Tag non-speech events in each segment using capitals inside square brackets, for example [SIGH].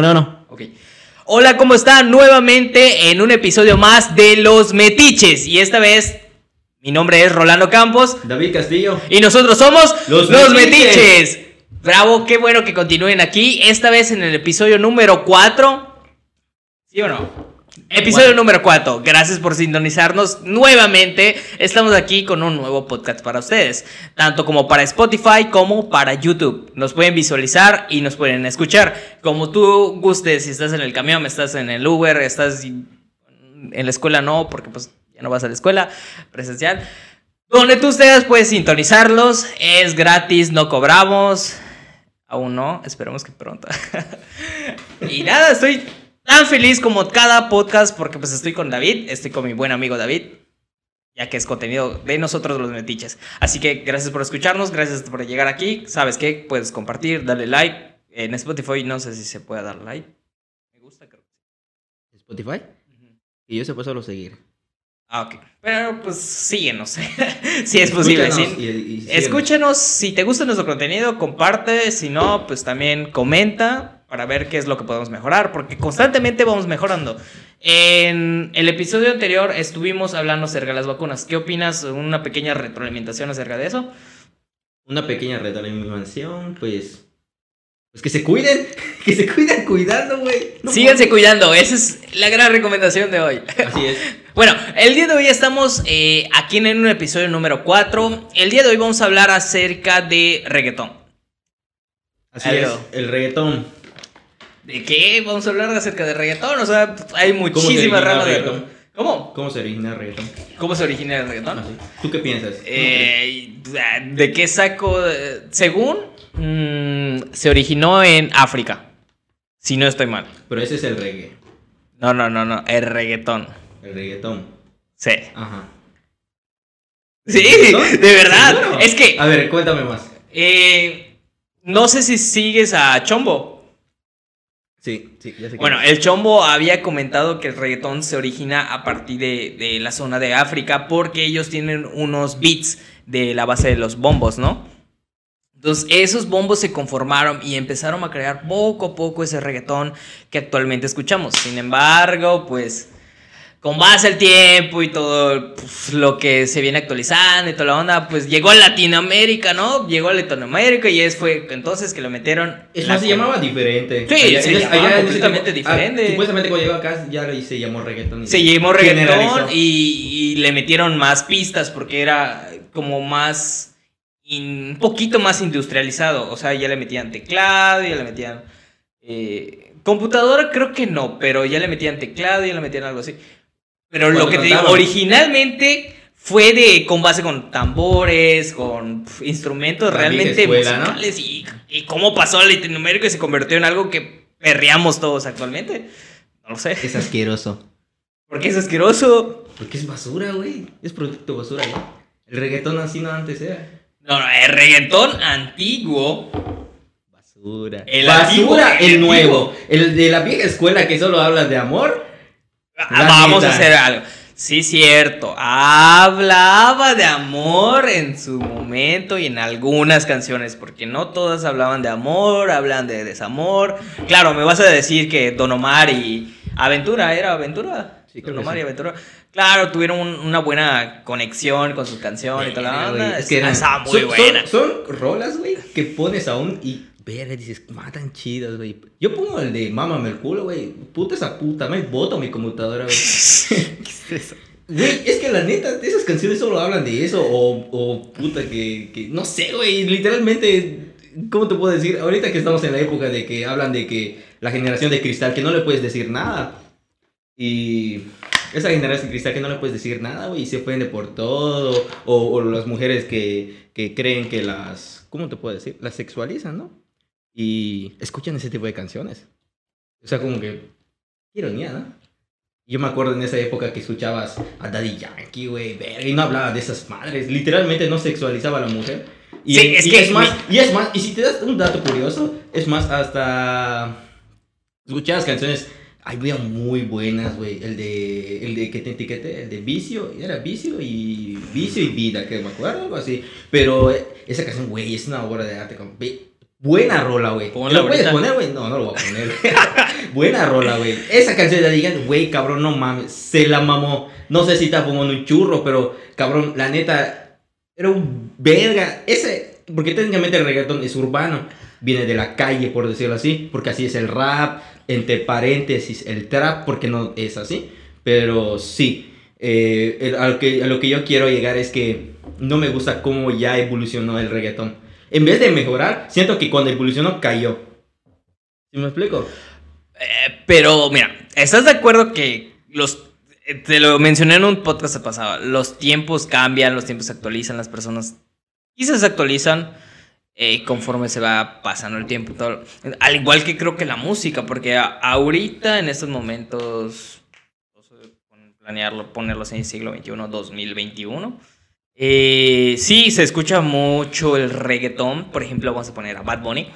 Uno, uno. Ok. Hola, ¿cómo están? Nuevamente en un episodio más de Los Metiches. Y esta vez, mi nombre es Rolando Campos. David Castillo. Y nosotros somos Los Los, Metiches. Metiches. Bravo, qué bueno que continúen aquí. Esta vez en el episodio número 4. ¿Sí o no? Episodio Cuatro. número 4. Gracias por sintonizarnos nuevamente. Estamos aquí con un nuevo podcast para ustedes. Tanto como para Spotify como para YouTube. Nos pueden visualizar y nos pueden escuchar. Como tú gustes, si estás en el camión, estás en el Uber, estás en la escuela, no, porque pues ya no vas a la escuela presencial. Donde tú ustedes puedes sintonizarlos, es gratis, no cobramos. Aún no, esperemos que pronto. [LAUGHS] y nada, estoy tan feliz como cada podcast porque pues estoy con David, estoy con mi buen amigo David, ya que es contenido de nosotros los metiches. Así que gracias por escucharnos, gracias por llegar aquí. ¿Sabes qué? Puedes compartir, darle like. En Spotify no sé si se puede dar like. Me gusta, creo. que Spotify. sí. Y yo se puede solo seguir. Ah, ok. Pero pues síguenos. [LAUGHS] si es posible. Y- y síguenos. Escúchanos, si te gusta nuestro contenido, comparte, si no, pues también comenta para ver qué es lo que podemos mejorar, porque constantemente vamos mejorando. En el episodio anterior estuvimos hablando acerca de las vacunas. ¿Qué opinas? Una pequeña retroalimentación acerca de eso. Una pequeña retroalimentación, pues. Pues que se cuiden. [LAUGHS] Que se cuiden cuidando, güey. No Síganse cuidando, esa es la gran recomendación de hoy. Así es. [LAUGHS] Bueno, el día de hoy estamos eh, aquí en un episodio número 4. El día de hoy vamos a hablar acerca de reggaetón. Así es. El reggaetón. ¿De qué? Vamos a hablar acerca de reggaetón. O sea, hay muchísimas ramas de reggaetón? reggaetón. ¿Cómo? ¿Cómo se origina el reggaetón? ¿Cómo se origina el reggaetón? Así. ¿Tú qué piensas? Eh, ¿De qué saco? Según, mm, se originó en África. Si no estoy mal. Pero ese es el reggae. No, no, no, no. El reggaetón. El reggaetón. Sí. Ajá. Sí, de verdad. ¿Seguro? Es que, A ver, cuéntame más. eh, no sé si sigues a Chombo. Sí, sí, ya sé que- Bueno, el Chombo había comentado que el reggaetón se origina a partir de, de la zona de África porque ellos tienen unos beats de la base de los bombos, ¿no? Entonces, esos bombos se conformaron y empezaron a crear poco a poco ese reggaetón que actualmente escuchamos. Sin embargo, pues, con base al tiempo y todo pues, lo que se viene actualizando y toda la onda, pues llegó a Latinoamérica, ¿no? Llegó a Latinoamérica y es fue entonces que lo metieron. Es más, se llamaba diferente. Sí, Allá- se completamente ah, diferente. supuestamente cuando llegó acá ya se llamó reggaetón. y Se llamó reggaetón y, y le metieron más pistas porque era como más. in- un poquito más industrializado. O sea, ya le metían teclado, ya le metían. eh, computadora, creo que no, pero ya le metían teclado, ya le metían algo así. Pero lo que te digo, originalmente fue de con base con tambores, con pf, instrumentos realmente escuela, ¿no? musicales y, y cómo pasó a Latinoamérica y se convirtió en algo que perreamos todos actualmente. No lo sé. Es asqueroso. Porque es asqueroso. Porque es basura, güey. Es producto basura, güey. El reggaetón así no antes era. No, no, el reggaetón antiguo. Basura. El basura, antiguo, el el, nuevo. El de la vieja escuela que solo habla de amor. Ah, La Vamos a hacer algo. Sí, cierto. Hablaba de amor en su momento y en algunas canciones, porque no todas hablaban de amor, hablan de desamor. Claro, me vas a decir que Don Omar y Aventura, ¿era Aventura? Sí, Don Omar sí. y Aventura. Claro, tuvieron un- una buena conexión con sus canciones y toda la onda. es que eran- Estaba muy son, buena. Son, son rolas, güey, que pones aún y verga, dices, matan chidas, güey. Yo pongo el de mámame el culo, güey. Puta esa puta, me boto mi computadora, güey. [LAUGHS] Güey, es que la neta, esas canciones solo hablan de eso, o, o puta que, que, no sé, güey, literalmente, ¿cómo te puedo decir? Ahorita que estamos en la época de que hablan de que la generación de cristal, que no le puedes decir nada, y esa generación de cristal que no le puedes decir nada, güey, y se ofende por todo, o, o las mujeres que, que creen que las, ¿cómo te puedo decir? Las sexualizan, ¿no? Y escuchan ese tipo de canciones. O sea, como que, qué ironía, ¿no? Yo me acuerdo en esa época que escuchabas a Daddy Yankee, güey, y no hablaba de esas madres. Literalmente no sexualizaba a la mujer. Y, Sí, es y que- es más, y es más, y si te das un dato curioso, es más, hasta escuchabas canciones, había muy buenas, güey. El de, el de que te etiqueté, el de Vicio, era Vicio y Vicio y Vida, que me acuerdo, algo así. Pero eh, esa canción, güey, es una obra de arte. ve- Buena rola, güey. ¿Lo puedes poner, güey? No, no lo voy a poner. [LAUGHS] Buena rola, güey. Esa canción de digan, güey, cabrón, no mames. Se la mamó. No sé si está fumando un churro, pero, cabrón, la neta, era un verga. Ese, porque técnicamente el reggaetón es urbano. Viene de la calle, por decirlo así. Porque así es el rap. Entre paréntesis, el trap, porque no es así. Pero sí. eh, a, lo que, a lo que yo quiero llegar es que no me gusta cómo ya evolucionó el reggaetón. En vez de mejorar, siento que cuando evolucionó cayó. ¿Sí me explico? Eh, pero mira, ¿estás de acuerdo que los... eh, Te lo mencioné en un podcast pasado, los tiempos cambian, los tiempos se actualizan, las personas quizás se actualizan eh, conforme se va pasando el tiempo. Todo. Al igual que creo que la música, porque a- ahorita en estos momentos, planearlo, ponerlos en el siglo XXI, 2021, eh, sí, se escucha mucho el reggaetón. Por ejemplo, vamos a poner a Bad Bunny.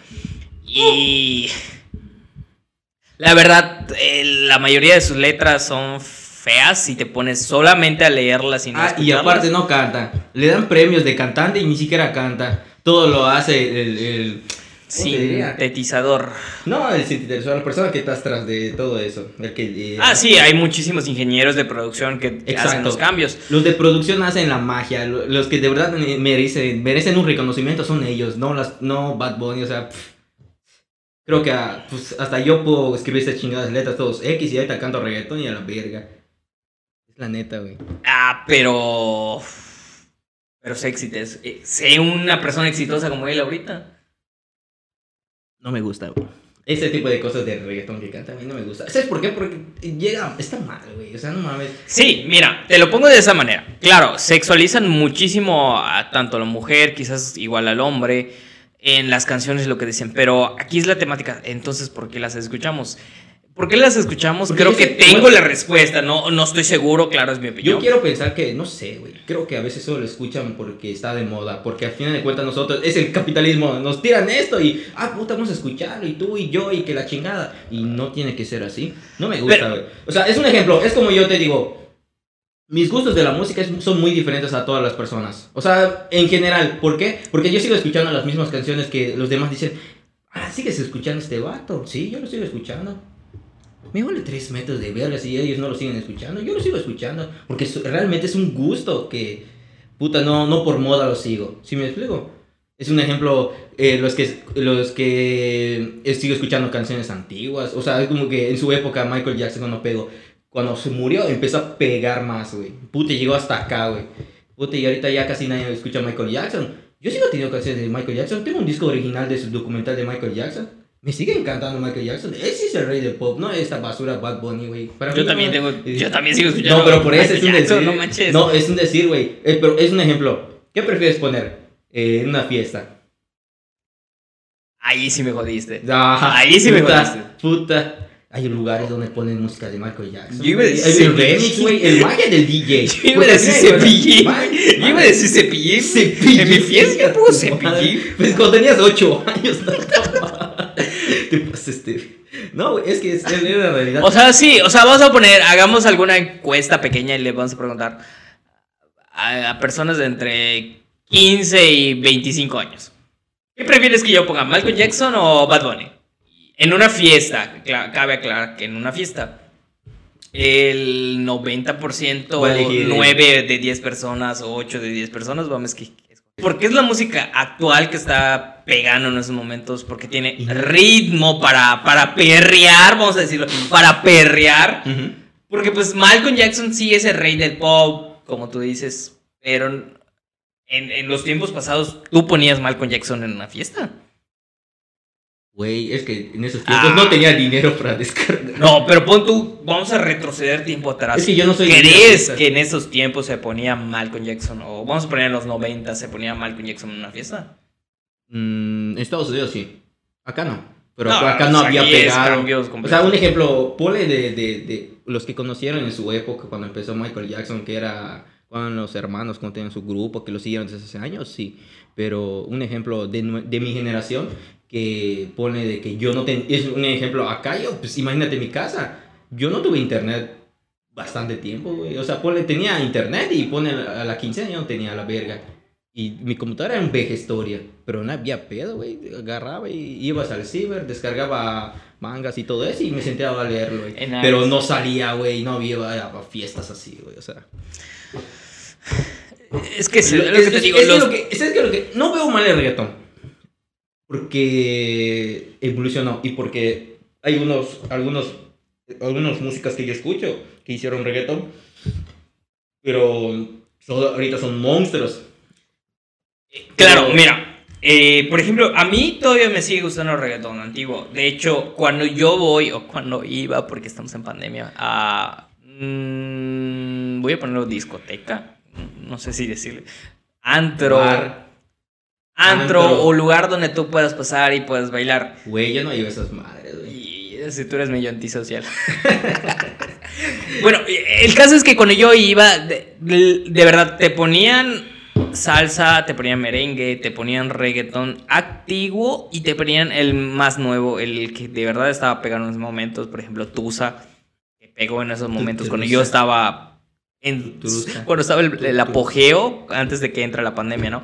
Y la verdad, eh, la mayoría de sus letras son feas si te pones solamente a leerlas y no Ah, y aparte no canta. Le dan premios de cantante y ni siquiera canta. Todo lo hace el... Sintetizador. No, el sintetizador, la persona que está atrás de todo eso. El que, eh, Ah, sí, hay muchísimos ingenieros de producción que hacen los cambios. Los de producción hacen la magia. lo- Los que de verdad me- merecen, merecen un reconocimiento son ellos, no, las, no Bad Bunny. O sea, pff. creo que ah, pues, hasta yo puedo escribir estas chingadas letras todos X y ahorita canto reggaetón y a la verga. Es la neta, güey. Ah, pero. Pero sé eh, Sé una persona exitosa como él ahorita. No me gusta, güey. Ese tipo de cosas de reggaetón que canta a mí no me gusta. ¿Sabes por qué? Porque llega, está mal, güey. O sea, no mames. Sí, mira, te lo pongo de esa manera. Claro, sexualizan muchísimo a tanto a la mujer, quizás igual al hombre, en las canciones lo que dicen, pero aquí es la temática, entonces, ¿por qué las escuchamos? ¿Por qué las escuchamos? Porque Creo que tengo la respuesta, no, no estoy seguro, claro, es mi opinión. Yo quiero pensar que, no sé, güey. Creo que a veces solo lo escuchan porque está de moda. Porque al final de cuentas nosotros, es el capitalismo. Nos tiran esto y, ah, puta, vamos a escucharlo. Y tú y yo y que la chingada. Y no tiene que ser así. No me gusta, güey. O sea, es un ejemplo. Es como yo te digo. Mis gustos de la música son muy diferentes a todas las personas. O sea, en general. ¿Por qué? Porque yo sigo escuchando las mismas canciones que los demás dicen. Ah, sigues escuchando este vato. Sí, yo lo sigo escuchando. Me vale tres metros de verga si ellos no lo siguen escuchando. Yo lo sigo escuchando. Porque realmente es un gusto que, puta, no, no por moda lo sigo. ¿Sí me explico? Es un ejemplo, eh, los que, los que sigo escuchando canciones antiguas. O sea, es como que en su época Michael Jackson cuando pegó, cuando se murió empezó a pegar más, güey. Puta, llegó hasta acá, güey. Puta, y ahorita ya casi nadie escucha a Michael Jackson. Yo sigo teniendo canciones de Michael Jackson. Tengo un disco original de su documental de Michael Jackson. Me sigue encantando Michael Jackson. Él sí es el rey del pop, no esta basura Bad Bunny, güey. Yo mí también no- tengo, yo también sigo escuchando. No, pero por eso es un decir. No manches. No, es un decir, güey. Eh, pero es un ejemplo. ¿Qué prefieres poner eh, en una fiesta? Ahí sí me jodiste. Ah, Ahí sí me puta, jodiste. Puta. Hay lugares donde ponen música de Michael Jackson. Yo iba a decir el remix, güey. El magia del DJ. Yo iba a decir cepillín. Yo iba a decir cepillín. Cepillín. En mi fiesta Tu cepillín. Pues cuando tenías 8 años, no Te pasaste. No, es que es, la realidad. O sea, sí, o sea, vamos a poner, hagamos alguna encuesta pequeña y le vamos a preguntar a, a personas de entre 15 y 25 años. ¿Qué prefieres que yo ponga, Michael Jackson o Bad Bunny? En una fiesta, cabe aclarar que en una fiesta, el 90%, Va a elegir- 9 de 10 personas o 8 de 10 personas, vamos a. Porque es la música actual que está pegando en esos momentos, porque tiene ritmo para, para perrear, vamos a decirlo, para perrear. Porque pues Malcolm Jackson sí es el rey del pop, como tú dices, pero en, en los tiempos pasados tú ponías Malcolm Jackson en una fiesta. Güey, es que en esos tiempos Ah. no tenía dinero para descargar. No, pero pon tú, vamos a retroceder tiempo atrás. Es que yo no soy ¿Crees que en esos tiempos se ponía Malcolm Jackson? O vamos a poner en los 90 se ponía Malcolm Jackson en una fiesta. Mm, en Estados Unidos sí. Acá no. Pero No, acá no pues había pegado. O sea, un ejemplo, ponle de, de, de los que conocieron en su época cuando empezó Michael Jackson, que era cuando los hermanos cuando tenían su grupo, que lo siguieron desde hace años, sí. Pero un ejemplo de, de mi generación que pone de que yo no tenía, es un ejemplo acá, yo, pues imagínate mi casa, yo no tuve internet bastante tiempo, güey. O sea, ponle, tenía internet y pone a la 15 yo no tenía la verga. Y mi computadora era un historia, pero no había pedo, güey. Agarraba y ibas al ciber, descargaba mangas y todo eso y me sentaba a leerlo, güey. Pero no salía, güey, no había a fiestas así, güey, o sea. Es que es, lo, que te digo. Es, que, es que lo que no veo mal el reggaetón. Porque evolucionó y porque hay unos, algunos, algunas músicas que yo escucho que hicieron reggaetón. Pero ahorita son monstruos. Claro, mira, eh, por ejemplo, a mí todavía me sigue gustando el reggaetón antiguo. De hecho, cuando yo voy, o cuando iba, porque estamos en pandemia, a... Mm, voy a ponerlo discoteca, no sé si decirle. Antro. Antro, o lugar donde tú puedas pasar y puedas bailar. Güey, yo no llevo esas madres, güey. Y si tú eres medio antisocial. [LAUGHS] bueno, el caso es que cuando yo iba, de verdad, te ponían salsa, te ponían merengue, te ponían reggaetón activo y te ponían el más nuevo, el que de verdad estaba pegando en esos momentos, por ejemplo, Tusa, que pegó en esos momentos cuando yo estaba en cuando estaba el, apogeo antes de que entre la pandemia, ¿no?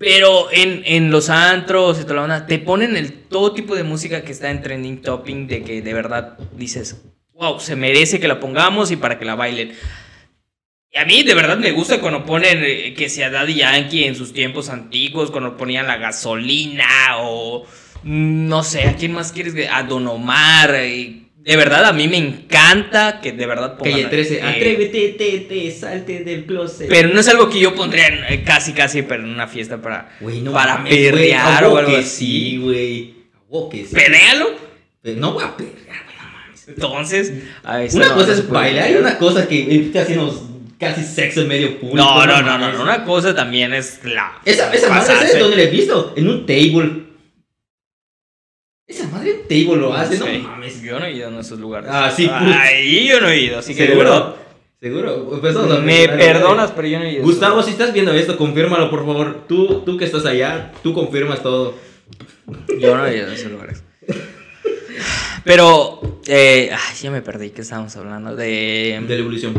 Pero en, los antros y toda la onda, te ponen el todo tipo de música que está en trending topping de que de verdad dices, wow, se merece que la pongamos y para que la bailen. Y a mí de verdad me gusta cuando ponen eh, que sea Daddy Yankee en sus tiempos antiguos, cuando ponían la gasolina o mm, no sé, ¿a quién más quieres? A Don Omar. De verdad a mí me encanta que de verdad pongan... Calle 13, eh, atrévete, te, te, salte del closet. Pero no es algo que yo pondría eh, casi, casi, pero en una fiesta para, para perrear o algo así. güey. que sí. ¿Perrealo? No voy a perrear, güey, Entonces, una cosa es bailar y una cosa que te hacemos casi sexo en medio público. No, no, no, no, Una cosa también es la. Esa, esa madre, ¿sabes dónde la he visto? En un table. Esa madre table lo hace, no mames. Yo no he ido en esos lugares. Ah, sí, Ahí yo no he ido, así que. ¿Seguro? Seguro. Pues Me perdonas, pero yo no he ido. Gustavo, si estás viendo esto, confírmalo, por favor. Tú, tú que estás allá, tú confirmas todo. Yo no he ido en esos lugares. Pero, eh, ay, ya me perdí, ¿qué estábamos hablando? De... De la evolución.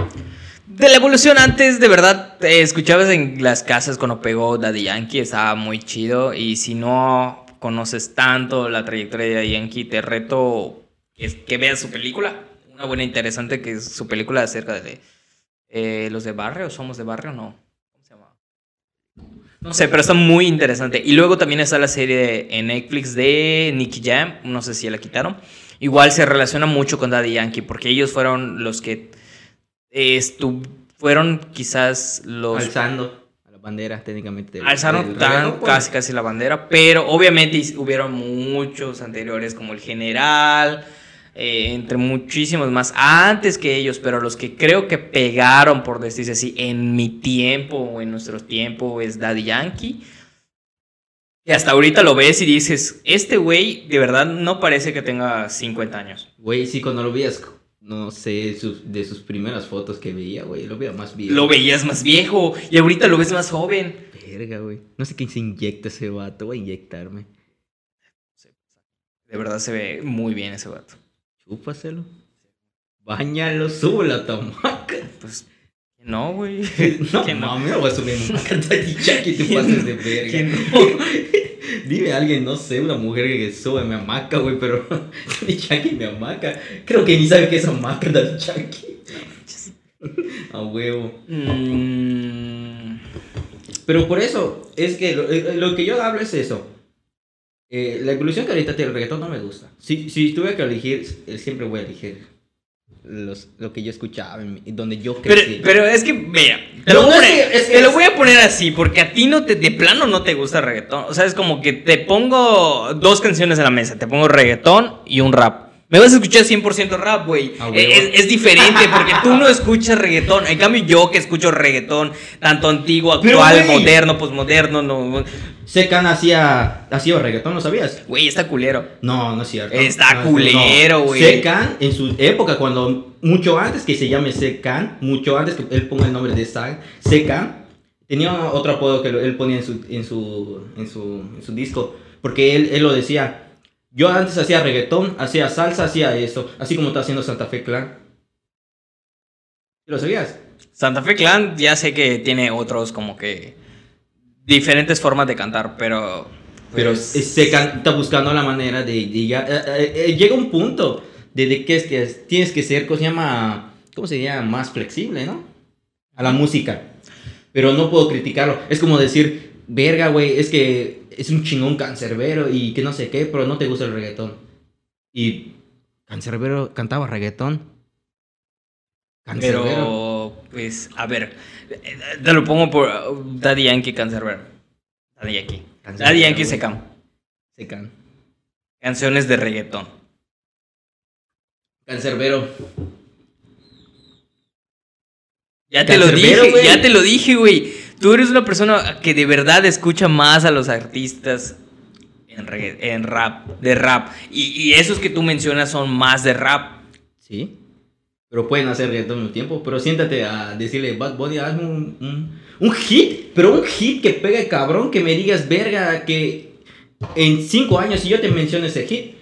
De la evolución antes, de verdad, te escuchabas en las casas cuando pegó Daddy Yankee, estaba muy chido. Y si no conoces tanto la trayectoria de Yankee, te reto que, que veas su película. Una buena interesante que es su película acerca de eh, los de barrio, somos de barrio, no. ¿Cómo se llama? No sé, pero está muy interesante. Y luego también está la serie en Netflix de Nicky Jam, no sé si la quitaron. Igual se relaciona mucho con Daddy Yankee, porque ellos fueron los que fueron quizás los... Alzando a la bandera técnicamente. Alzaron tan, pues. casi casi la bandera, pero obviamente hubieron muchos anteriores como el general, eh, entre muchísimos más antes que ellos, pero los que creo que pegaron, por decirse así, en mi tiempo o en nuestro tiempo es Daddy Yankee. Y hasta ahorita lo ves y dices, este güey de verdad no parece que tenga 50 años. Güey, sí, cuando lo veías no sé, de sus primeras fotos que veía, güey, lo veía más viejo. Lo veías más viejo y ahorita lo ves más joven. Verga, güey. No sé quién se inyecta ese vato, voy a inyectarme. De verdad se ve muy bien ese vato. Chúpaselo. Báñalo, súbelo a tu Pues no, güey. [LAUGHS] no, no, me voy a subir una cantadilla [LAUGHS] que te pases de verga. no. [LAUGHS] Dime alguien, no sé, una mujer que sube me hamaca, güey, pero [LAUGHS] Daddy Yankee me hamaca. Creo que ni sabe qué es hamaca Daddy Yankee. A huevo. Mm. Pero por eso, es que eh, lo, que yo hablo es eso. Eh, la evolución que ahorita tiene el reggaetón no me gusta. Si, si tuve que elegir, siempre voy a elegir los, lo que yo escuchaba, donde yo crecí. Pero, es que, mira, te, lo, voy a poner así, porque a ti no te, de plano no te gusta el reggaetón. O sea, es como que te pongo dos canciones a la mesa, te pongo reggaetón y un rap. Me vas a escuchar 100% rap, güey. Es, es, diferente porque tú no escuchas reggaetón. En cambio, yo que escucho reggaetón, tanto antiguo, actual, moderno, posmoderno, no. Secan hacía, hacía reggaetón, ¿no sabías? Güey, está culero. No, no es cierto. Está culero, güey. Secan, en su época, cuando mucho antes que se llame Secan, mucho antes que él ponga el nombre de Secan, tenía otro apodo que él ponía en su, en su, en su, en su disco. Porque él, él lo decía yo antes hacía reggaetón, hacía salsa, hacía esto, así como está haciendo Santa Fe Clan. ¿Lo sabías? Santa Fe Clan ya sé que tiene otros como que diferentes formas de cantar, pero... Pero pues, se está buscando la manera de, de ya- eh, eh, eh, llega un punto de, que es que es- tienes que ser, ¿cómo se llama? ¿Cómo se llama? Más flexible, ¿no? A la música. Pero no puedo criticarlo. Es como decir, verga, güey, es que es un chingón cancerbero y que no sé qué, pero no te gusta el reggaetón. Y cancerbero cantaba reggaetón. Cancerbero. Pero, pues, a ver, eh, te lo pongo por Daddy Yankee Cancerbero. Daddy Yankee. Cancerbero, Daddy Yankee güey. se cam. Se can. Canciones de reggaetón. Cancerbero. Ya te lo Cancerbero, dije, ya te lo dije, güey. Tú eres una persona que de verdad escucha más a los artistas en, regga- en rap, de rap. Y, y esos que tú mencionas son más de rap. Sí. Pero pueden hacer reggaetón al mismo tiempo. Pero siéntate a decirle, Bad Bunny, hazme un, un, un hit. Pero un hit que pegue cabrón, que me digas, verga, que en cinco años, si yo te menciono ese hit,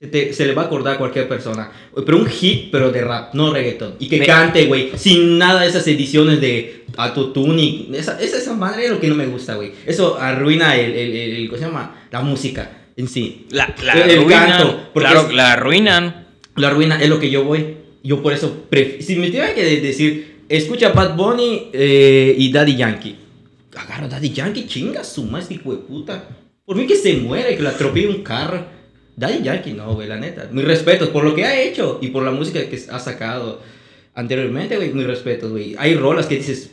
se, te- se le va a acordar a cualquier persona. Pero un hit, pero de rap, no reggaetón. Y que Me- cante, güey, sin nada de esas ediciones de autotune. Esa, esa, esa madre es lo que no me gusta, güey. Eso arruina el, el, el- el- ¿cómo se llama? La música en sí. La, la El- arruinan. canto, claro, es- la arruinan. La ruina es lo que yo voy. Yo por eso, si me tuviera que de- decir, escucha Bad Bunny eh, y Daddy Yankee. Agarro Daddy Yankee, chinga su este hijo de puta. Por mí que se muere, que lo atropelle un carro. Daddy Yankee, no, güey, la neta. Mis respetos por lo que ha hecho y por la música que ha sacado anteriormente, güey, mis respetos, güey. Hay rolas que dices,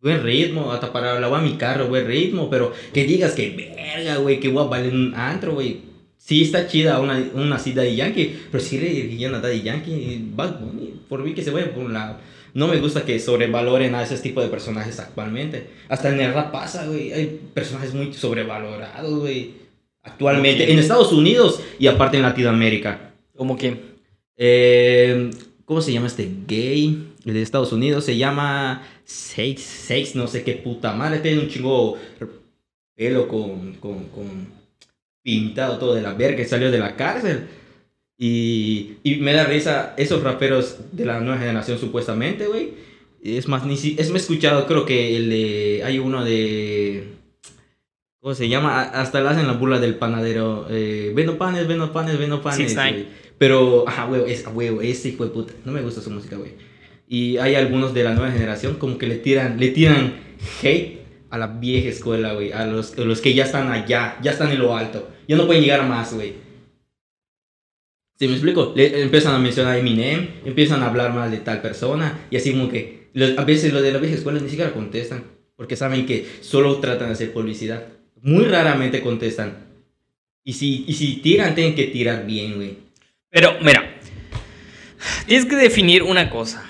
buen ritmo, hasta para lavar mi carro, buen ritmo, pero que digas que verga, güey, que voy a valer un antro, güey. Sí está chida una, una así Daddy Yankee, pero si le dirían a Daddy Yankee, Bad Bunny, por mí que se vaya por un lado. No me gusta que sobrevaloren a ese tipo de personajes actualmente. Hasta en el rap pasa, güey. Hay personajes muy sobrevalorados, güey. Actualmente. En Estados Unidos y aparte en Latinoamérica. Como que. Eh, ¿Cómo se llama este gay? El de Estados Unidos se llama Sex, Sex, no sé qué puta madre. Tiene un chingo pelo con, con, con pintado todo de la verga salió de la cárcel. Y, y me da risa esos raperos de la nueva generación supuestamente, güey. Es más, ni si, es me he escuchado, creo que el de, hay uno de... ¿Cómo se llama? Hasta le hacen la burla del panadero. Eh, vendo panes, vendo panes, vendo panes. 6ix9ine. güey. Pero, ajá, güey, es, güey, ese hijo de puta. No me gusta su música, güey. Y hay algunos de la nueva generación como que le tiran, le tiran hate a la vieja escuela, güey. A los, a los que ya están allá, ya están en lo alto. Ya no pueden llegar más, güey. ¿Sí me explico? Le empiezan a mencionar a Eminem, empiezan a hablar más de tal persona. Y así como que los- a veces los de la vieja escuela ni siquiera contestan. Porque saben que solo tratan de hacer publicidad. Muy raramente contestan. Y si, y si tiran, tienen que tirar bien, güey. Pero, mira. Tienes que definir una cosa.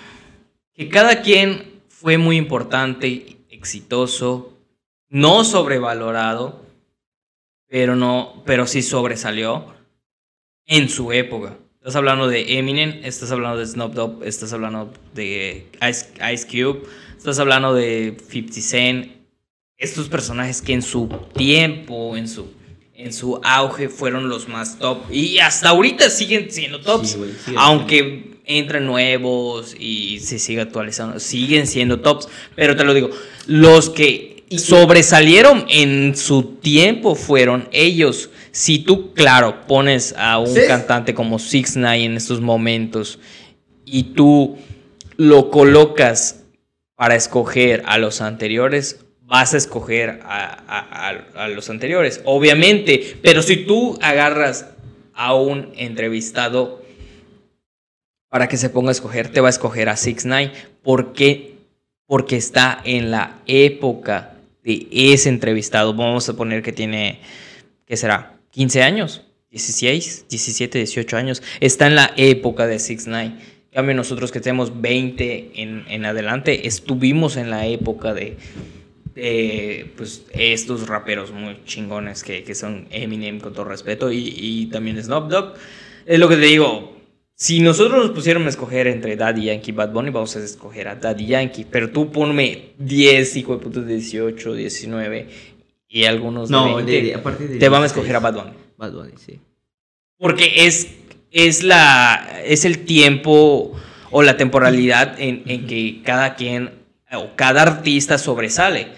Que cada quien fue muy importante, exitoso, no sobrevalorado, pero no, pero sí sobresalió en su época. Estás hablando de Eminem, estás hablando de Snoop Dogg, estás hablando de Ice, Ice Cube, estás hablando de 50 Cent. Estos personajes que en su tiempo, en su, en su auge, fueron los más top. Y hasta ahorita siguen siendo tops. Sí, sigue aunque entren nuevos y se siga actualizando, siguen siendo tops. Pero te lo digo, los que sobresalieron en su tiempo fueron ellos. Si tú, claro, pones a un Sí. cantante como Six Nine en estos momentos y tú lo colocas para escoger a los anteriores, vas a escoger a- a los anteriores, obviamente. Pero si tú agarras a un entrevistado para que se ponga a escoger, te va a escoger a Six Nine. ¿Por qué? Porque está en la época de ese entrevistado. Vamos a poner que tiene, ¿qué será? 15 años, 16, 17, 18 años. Está en la época de Six Nine. En cambio, nosotros que tenemos 20 en, en adelante, estuvimos en la época de, de, pues, estos raperos muy chingones que, que son Eminem, con todo respeto, y, y también Snoop Dogg. Es lo que te digo. Si nosotros nos pusiéramos a escoger entre Daddy Yankee y Bad Bunny, vamos a escoger a Daddy Yankee. Pero tú ponme 10, hijo de puta, 18, 19 y algunos de No, 20, de- de- a partir de te van a 16. escoger a Bad Bunny. Bad Bunny, sí. Porque es, es, la, es el tiempo o la temporalidad en, en que cada quien o cada artista sobresale.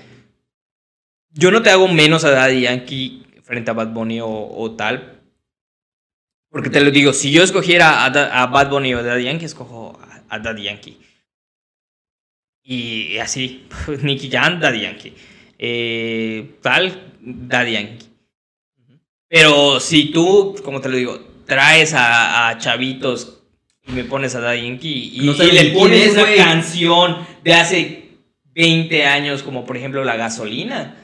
yo no te hago menos a Daddy Yankee frente a Bad Bunny o, o tal. Porque te lo digo, si yo escogiera a, Da- a Bad Bunny o Daddy Yankee, escojo a, a Daddy Yankee. Y así, [LAUGHS] Nicky Jam, Daddy Yankee. Eh, tal, Daddy Yankee. Pero si tú, como te lo digo, traes a, a chavitos y me pones a Daddy Yankee y, No y le pones es, una canción de hace 20 años, como por ejemplo La Gasolina,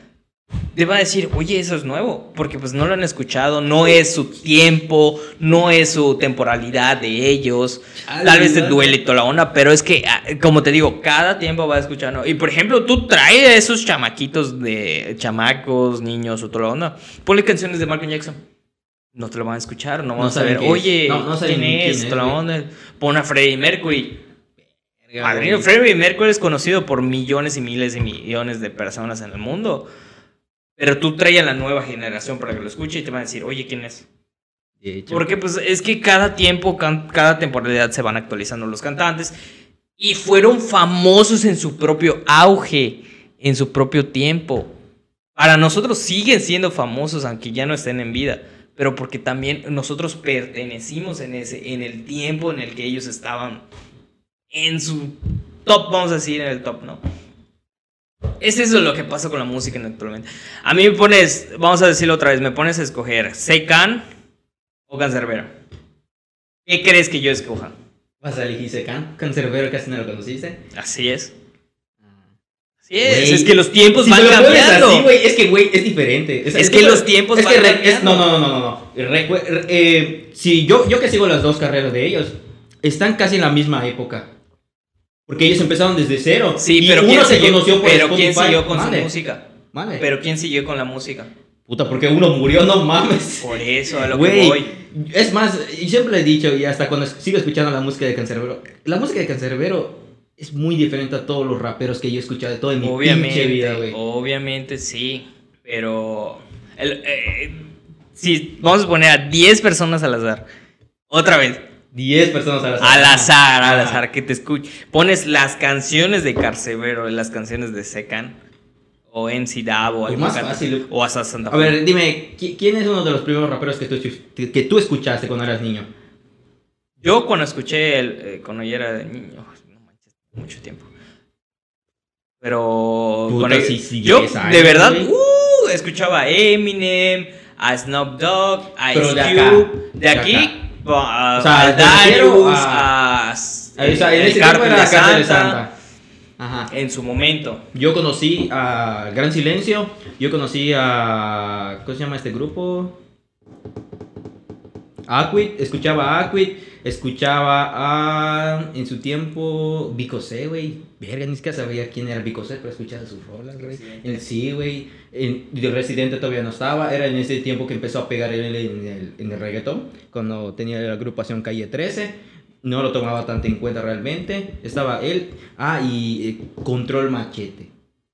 te va a decir, oye, eso es nuevo, porque pues no lo han escuchado, no es su tiempo, no es su temporalidad de ellos, tal vez te duele toda la onda, pero es que, ah, como te digo, cada tiempo va escuchando, y por ejemplo, tú traes a esos chamaquitos de chamacos, niños o toda la onda, ponle canciones de Michael Jackson. No te lo van a escuchar, no van a saber, oye, No, no ¿quién es? Toda la onda. Pon a Freddie Mercury. Padrino, güey. Freddie Mercury es conocido por millones y miles y millones de personas en el mundo. Pero tú traes a la nueva generación para que lo escuche y te van a decir, oye, ¿quién es? Porque pues es que cada tiempo, cada temporalidad se van actualizando los cantantes y fueron famosos en su propio auge, en su propio tiempo. Para nosotros siguen siendo famosos aunque ya no estén en vida, pero porque también nosotros pertenecimos en ese en el tiempo en el que ellos estaban en su top, vamos a decir en el top, ¿no? Es eso lo que pasa con la música actualmente. A mí me pones, vamos a decirlo otra vez, me pones a escoger Secan o Cancerbero. ¿Qué crees que yo escoja? Vas a elegir Secan, Cancerbero casi no lo conociste. Así es. Así es. Güey, es que los tiempos Si van lo cambiando. así, güey, es que, güey, es diferente. Es que los tiempos es van que re- cambiando. es- No, no, no, no, no. eh, si yo, yo que sigo las dos carreras de ellos, están casi en la misma época. Porque ellos empezaron desde cero. sí, y pero uno ¿quién se siguió, conoció por pero ¿quién siguió con su música? mande. Pero ¿quién siguió con la música? Puta, porque uno murió, no mames. Por eso, a lo que voy. es más, y siempre he dicho, y hasta cuando sigo escuchando la música de Cancerbero, la música de Cancerbero es muy diferente a todos los raperos que yo he escuchado de toda mi pinche Obviamente, vida, güey. obviamente sí, pero el- eh, si vamos a poner a 10 personas al azar, otra vez, 10 personas al azar. al azar, al azar, que te escuche, pones las canciones de Carcevero, las canciones de Secan, o MC Dab, o más fácil. o hasta Santa A ver, dime, ¿qui- ¿quién es uno de los primeros raperos que tú, que tú escuchaste cuando eras niño? Yo cuando escuché, el, eh, cuando yo era niño, no manches, mucho tiempo. Pero Puta, sí, yo 10 años, de verdad uh, escuchaba a Eminem, a Snoop Dogg, a Ice de acá, Cube, de de aquí, acá. A, O sea, a Darius, a- a, en el de Santa, Santa. Ajá. en su momento. Yo conocí a Gran Silencio, yo conocí a... ¿Cómo se llama este grupo? Aquid, escuchaba a Aquid, escuchaba a... En su tiempo, Vico C, güey. Verga, ni siquiera sabía quién era Vico C, pero escuchaba sus rolas, güey. El sí, güey. El de Residente todavía no estaba. Era en ese tiempo que empezó a pegar él en el, en el reggaetón. Cuando tenía la agrupación Calle 13. No lo tomaba tanto en cuenta realmente. Estaba él. Ah, y eh, Control Machete.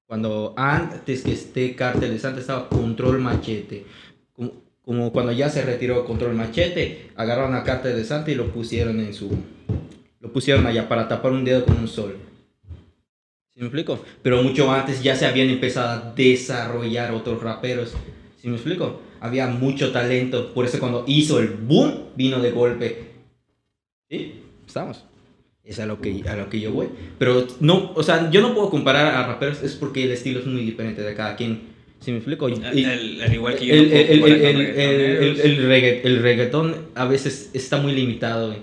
Cuando antes que esté Cártel de Santa estaba Control Machete. Como, cuando ya se retiró Control Machete, agarraron a Cártel de Santa y lo pusieron en su... Lo pusieron allá para tapar un dedo con un sol. ¿Sí me explico? Pero mucho antes ya se habían empezado a desarrollar otros raperos. ¿Sí me explico? Había mucho talento. Por eso cuando hizo el boom, vino de golpe. ¿Sí? Estamos. Es a lo que, a lo que yo voy. Pero no, o sea, yo no puedo comparar a raperos, es porque el estilo es muy diferente de cada quien. ¿Sí me explico? El- el- al igual que yo. el, no puedo el, el, comparar el, con el, el, reggaetoneros. el regga- el reggaetón a veces está muy limitado. güey.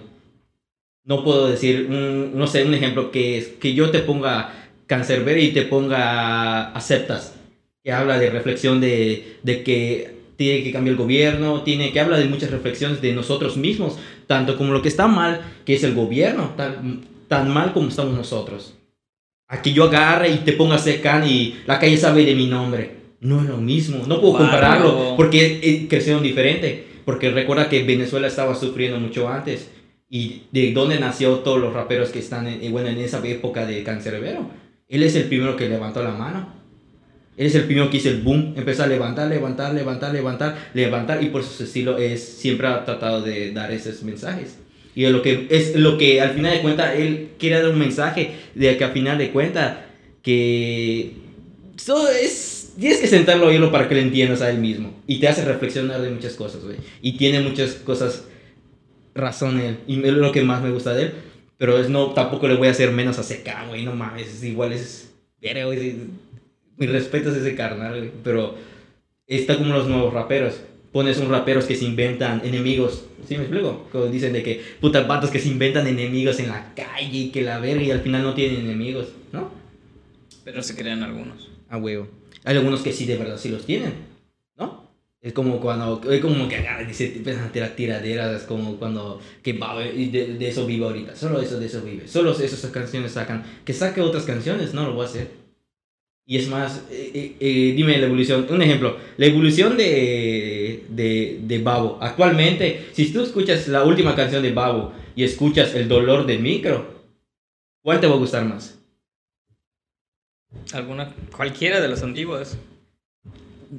No puedo decir, un- no sé, un ejemplo que, es, que yo te ponga Cancerbero y te ponga Aceptas, que habla de reflexión de, de que tiene que cambiar el gobierno, tiene que habla de muchas reflexiones de nosotros mismos, tanto como lo que está mal, que es el gobierno, tan, tan mal como estamos nosotros. A que yo agarre y te ponga Secan y la calle sabe de mi nombre. No es lo mismo, no puedo Claro. compararlo porque eh, crecieron diferente. Porque recuerda que Venezuela estaba sufriendo mucho antes. Y de dónde nació todos los raperos que están en, bueno, en esa época de Cancerbero. Él es el primero que levantó la mano. Él es el primero que hizo el boom. Empezó a levantar, levantar, levantar, levantar, levantar. Y por su estilo es, siempre ha tratado de dar esos mensajes. Y es lo que, es lo que al final de cuentas él quiere dar un mensaje de que al final de cuentas que eso es tienes que sentarlo a oírlo para que lo entiendas a él mismo. Y te hace reflexionar de muchas cosas, güey. Y tiene muchas cosas razón él. Y es lo que más me gusta de él. Pero es no, tampoco le voy a hacer menos a CK, güey. No mames, es igual es... Verga, güey. Mi respeto es ese carnal, güey. Pero está como los nuevos raperos. Pones un raperos que se inventan enemigos. ¿Sí me explico? Como dicen de que putas patos que se inventan enemigos en la calle y que la verga y al final no tienen enemigos, ¿no? Pero se crean algunos. A huevo. Hay algunos que sí, de verdad, sí los tienen, ¿no? Es como cuando, es como que agarran y se empiezan a tirar tiraderas, como cuando, que de, de eso vive ahorita, solo eso de eso vive, solo esas canciones sacan, que saque otras canciones, no lo voy a hacer. Y es más, eh, eh, eh, dime la evolución, un ejemplo, la evolución de, de, de Babo, actualmente, si tú escuchas la última canción de Babo y escuchas El dolor de micro, ¿cuál te va a gustar más? Alguna, cualquiera de los antiguos.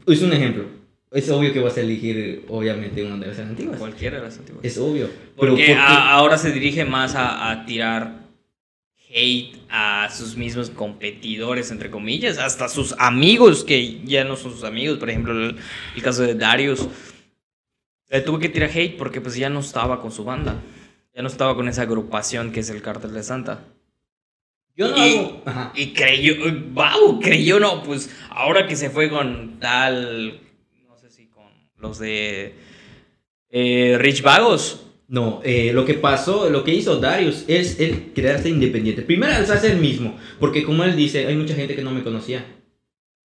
Es un ejemplo. Es obvio que vas a elegir, obviamente, una de las antiguas. Cualquiera de las antiguas. Es obvio. Porque ahora se dirige más a, a tirar hate a sus mismos competidores, entre comillas, hasta sus amigos, que ya no son sus amigos. Por ejemplo, el, el caso de Darius. Le tuvo que tirar hate porque pues ya no estaba con su banda. Ya no estaba con esa agrupación que es el Cártel de Santa. Yo no y, hago... Ajá. y creyó, wow, creyó, no, pues ahora que se fue con tal, no sé si con los de eh, Rich Vagos. No, eh, lo que pasó, lo que hizo Darius es el crearse independiente. Primero alzarse él mismo, porque como él dice, hay mucha gente que no me conocía.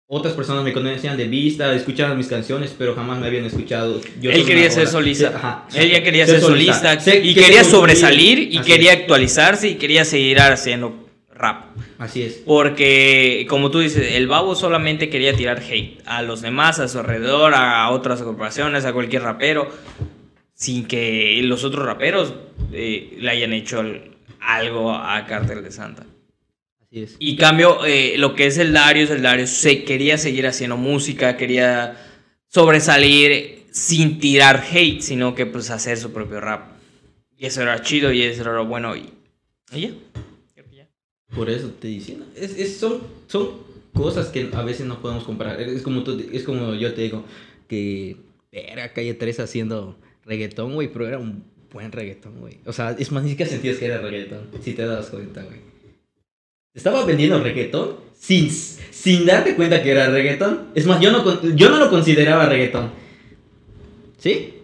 Otras personas me conocían de vista, escuchaban mis canciones, pero jamás me habían escuchado. Yo Él quería ser solista. Ajá. Él ya quería ser, solista, y que quería sobresalir y Así quería actualizarse y quería seguir haciendo rap. Así es. Porque, como tú dices, el babo solamente quería tirar hate a los demás, a su alrededor, a otras corporaciones, a cualquier rapero, sin que los otros raperos eh, le hayan hecho algo a Cártel de Santa. Así es. Y cambio, eh, lo que es el Darius, el Darius se quería seguir haciendo música, quería sobresalir sin tirar hate, sino que pues hacer su propio rap. Y eso era chido y eso era lo bueno. Y, y ya. Por eso te diciendo. Es, es- son, son cosas que a veces no podemos comparar. Es como, tú- es como yo te digo, que era Calle 3 haciendo reggaetón, güey, pero era un buen reggaetón, güey. O sea, es más, ni siquiera sentías que era reggaetón, si te das cuenta, güey. Estaba vendiendo reggaetón sin, sin darte cuenta que era reggaetón. Es más, yo no, yo no lo consideraba reggaetón. ¿Sí?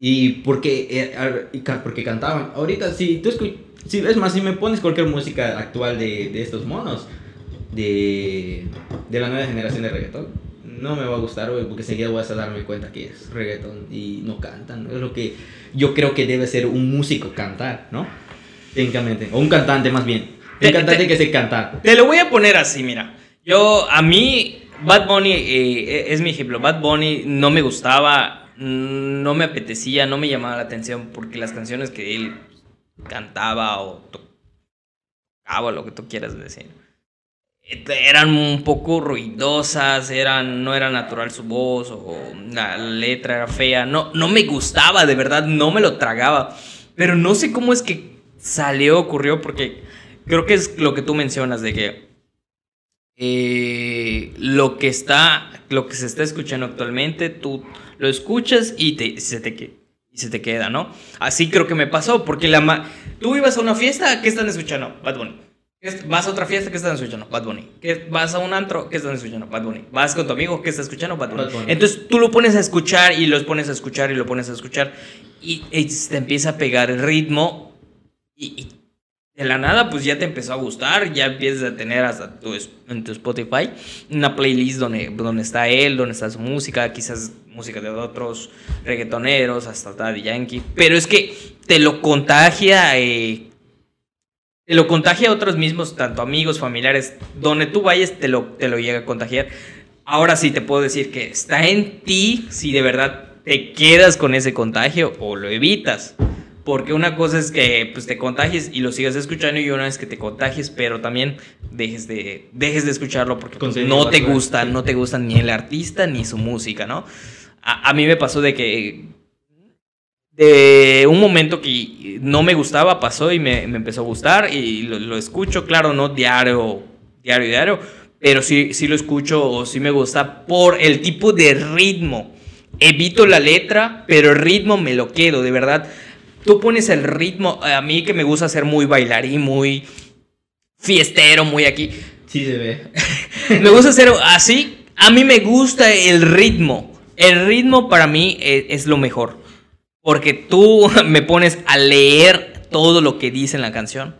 Y porque, eh, porque cantaban. Ahorita, si tú escuchas, si, es más, si me pones cualquier música actual de, de estos monos, de, de la nueva generación de reggaetón, no me va a gustar, güey, porque enseguida voy a darme cuenta que es reggaetón y no cantan. Es lo que yo creo que debe ser un músico cantar, ¿no? Técnicamente. O un cantante, más bien. Te- Un cantante te- que se cantar. Te lo voy a poner así, mira. Yo, a mí, Bad Bunny eh, es mi ejemplo. Bad Bunny no me gustaba, no me apetecía, no me llamaba la atención porque las canciones que él cantaba o tocaba, lo que tú quieras decir, eh, eran un poco ruidosas, eran, no era natural su voz o la letra era fea. No, no me gustaba, de verdad, no me lo tragaba. Pero no sé cómo es que salió, ocurrió, porque creo que es lo que tú mencionas de que eh, lo que está, lo que se está escuchando actualmente, tú lo escuchas y te, se te y se te queda, ¿no? Así creo que me pasó, porque la ma- tú ibas a una fiesta, ¿qué están escuchando? Bad Bunny. Vas a otra fiesta, ¿qué están escuchando? Bad Bunny. ¿Qué- Vas a un antro, ¿qué están escuchando? Bad Bunny. Vas con tu amigo, ¿qué está escuchando? Bad Bunny. Bad Bunny. Entonces tú lo pones a escuchar y los pones a escuchar y lo pones a escuchar y, y te empieza a pegar el ritmo y, y de la nada pues ya te empezó a gustar, ya empiezas a tener hasta en tu Spotify una playlist donde, donde está él, donde está su música, quizás música de otros reggaetoneros, hasta Daddy Yankee, pero es que te lo contagia, eh, te lo contagia a otros mismos, tanto amigos, familiares, donde tú vayas te lo, te lo llega a contagiar. Ahora sí te puedo decir que está en ti si de verdad te quedas con ese contagio o lo evitas. Porque una cosa es que pues, te contagies y lo sigas escuchando y una vez que te contagies, pero también dejes de, dejes de escucharlo porque pues, no te gusta, no te gusta ni el artista ni su música, ¿no? A, a mí me pasó de que de un momento que no me gustaba pasó y me, me empezó a gustar y lo, lo escucho, claro, no diario, diario, diario, pero sí, sí lo escucho o sí me gusta por el tipo de ritmo. Evito la letra, pero el ritmo me lo quedo, de verdad. Tú pones el ritmo, a mí que me gusta ser muy bailarín, muy fiestero, muy aquí. Sí se ve. [LAUGHS] me gusta ser así. A mí me gusta el ritmo. El ritmo para mí es, es lo mejor. Porque tú [LAUGHS] me pones a leer todo lo que dice en la canción.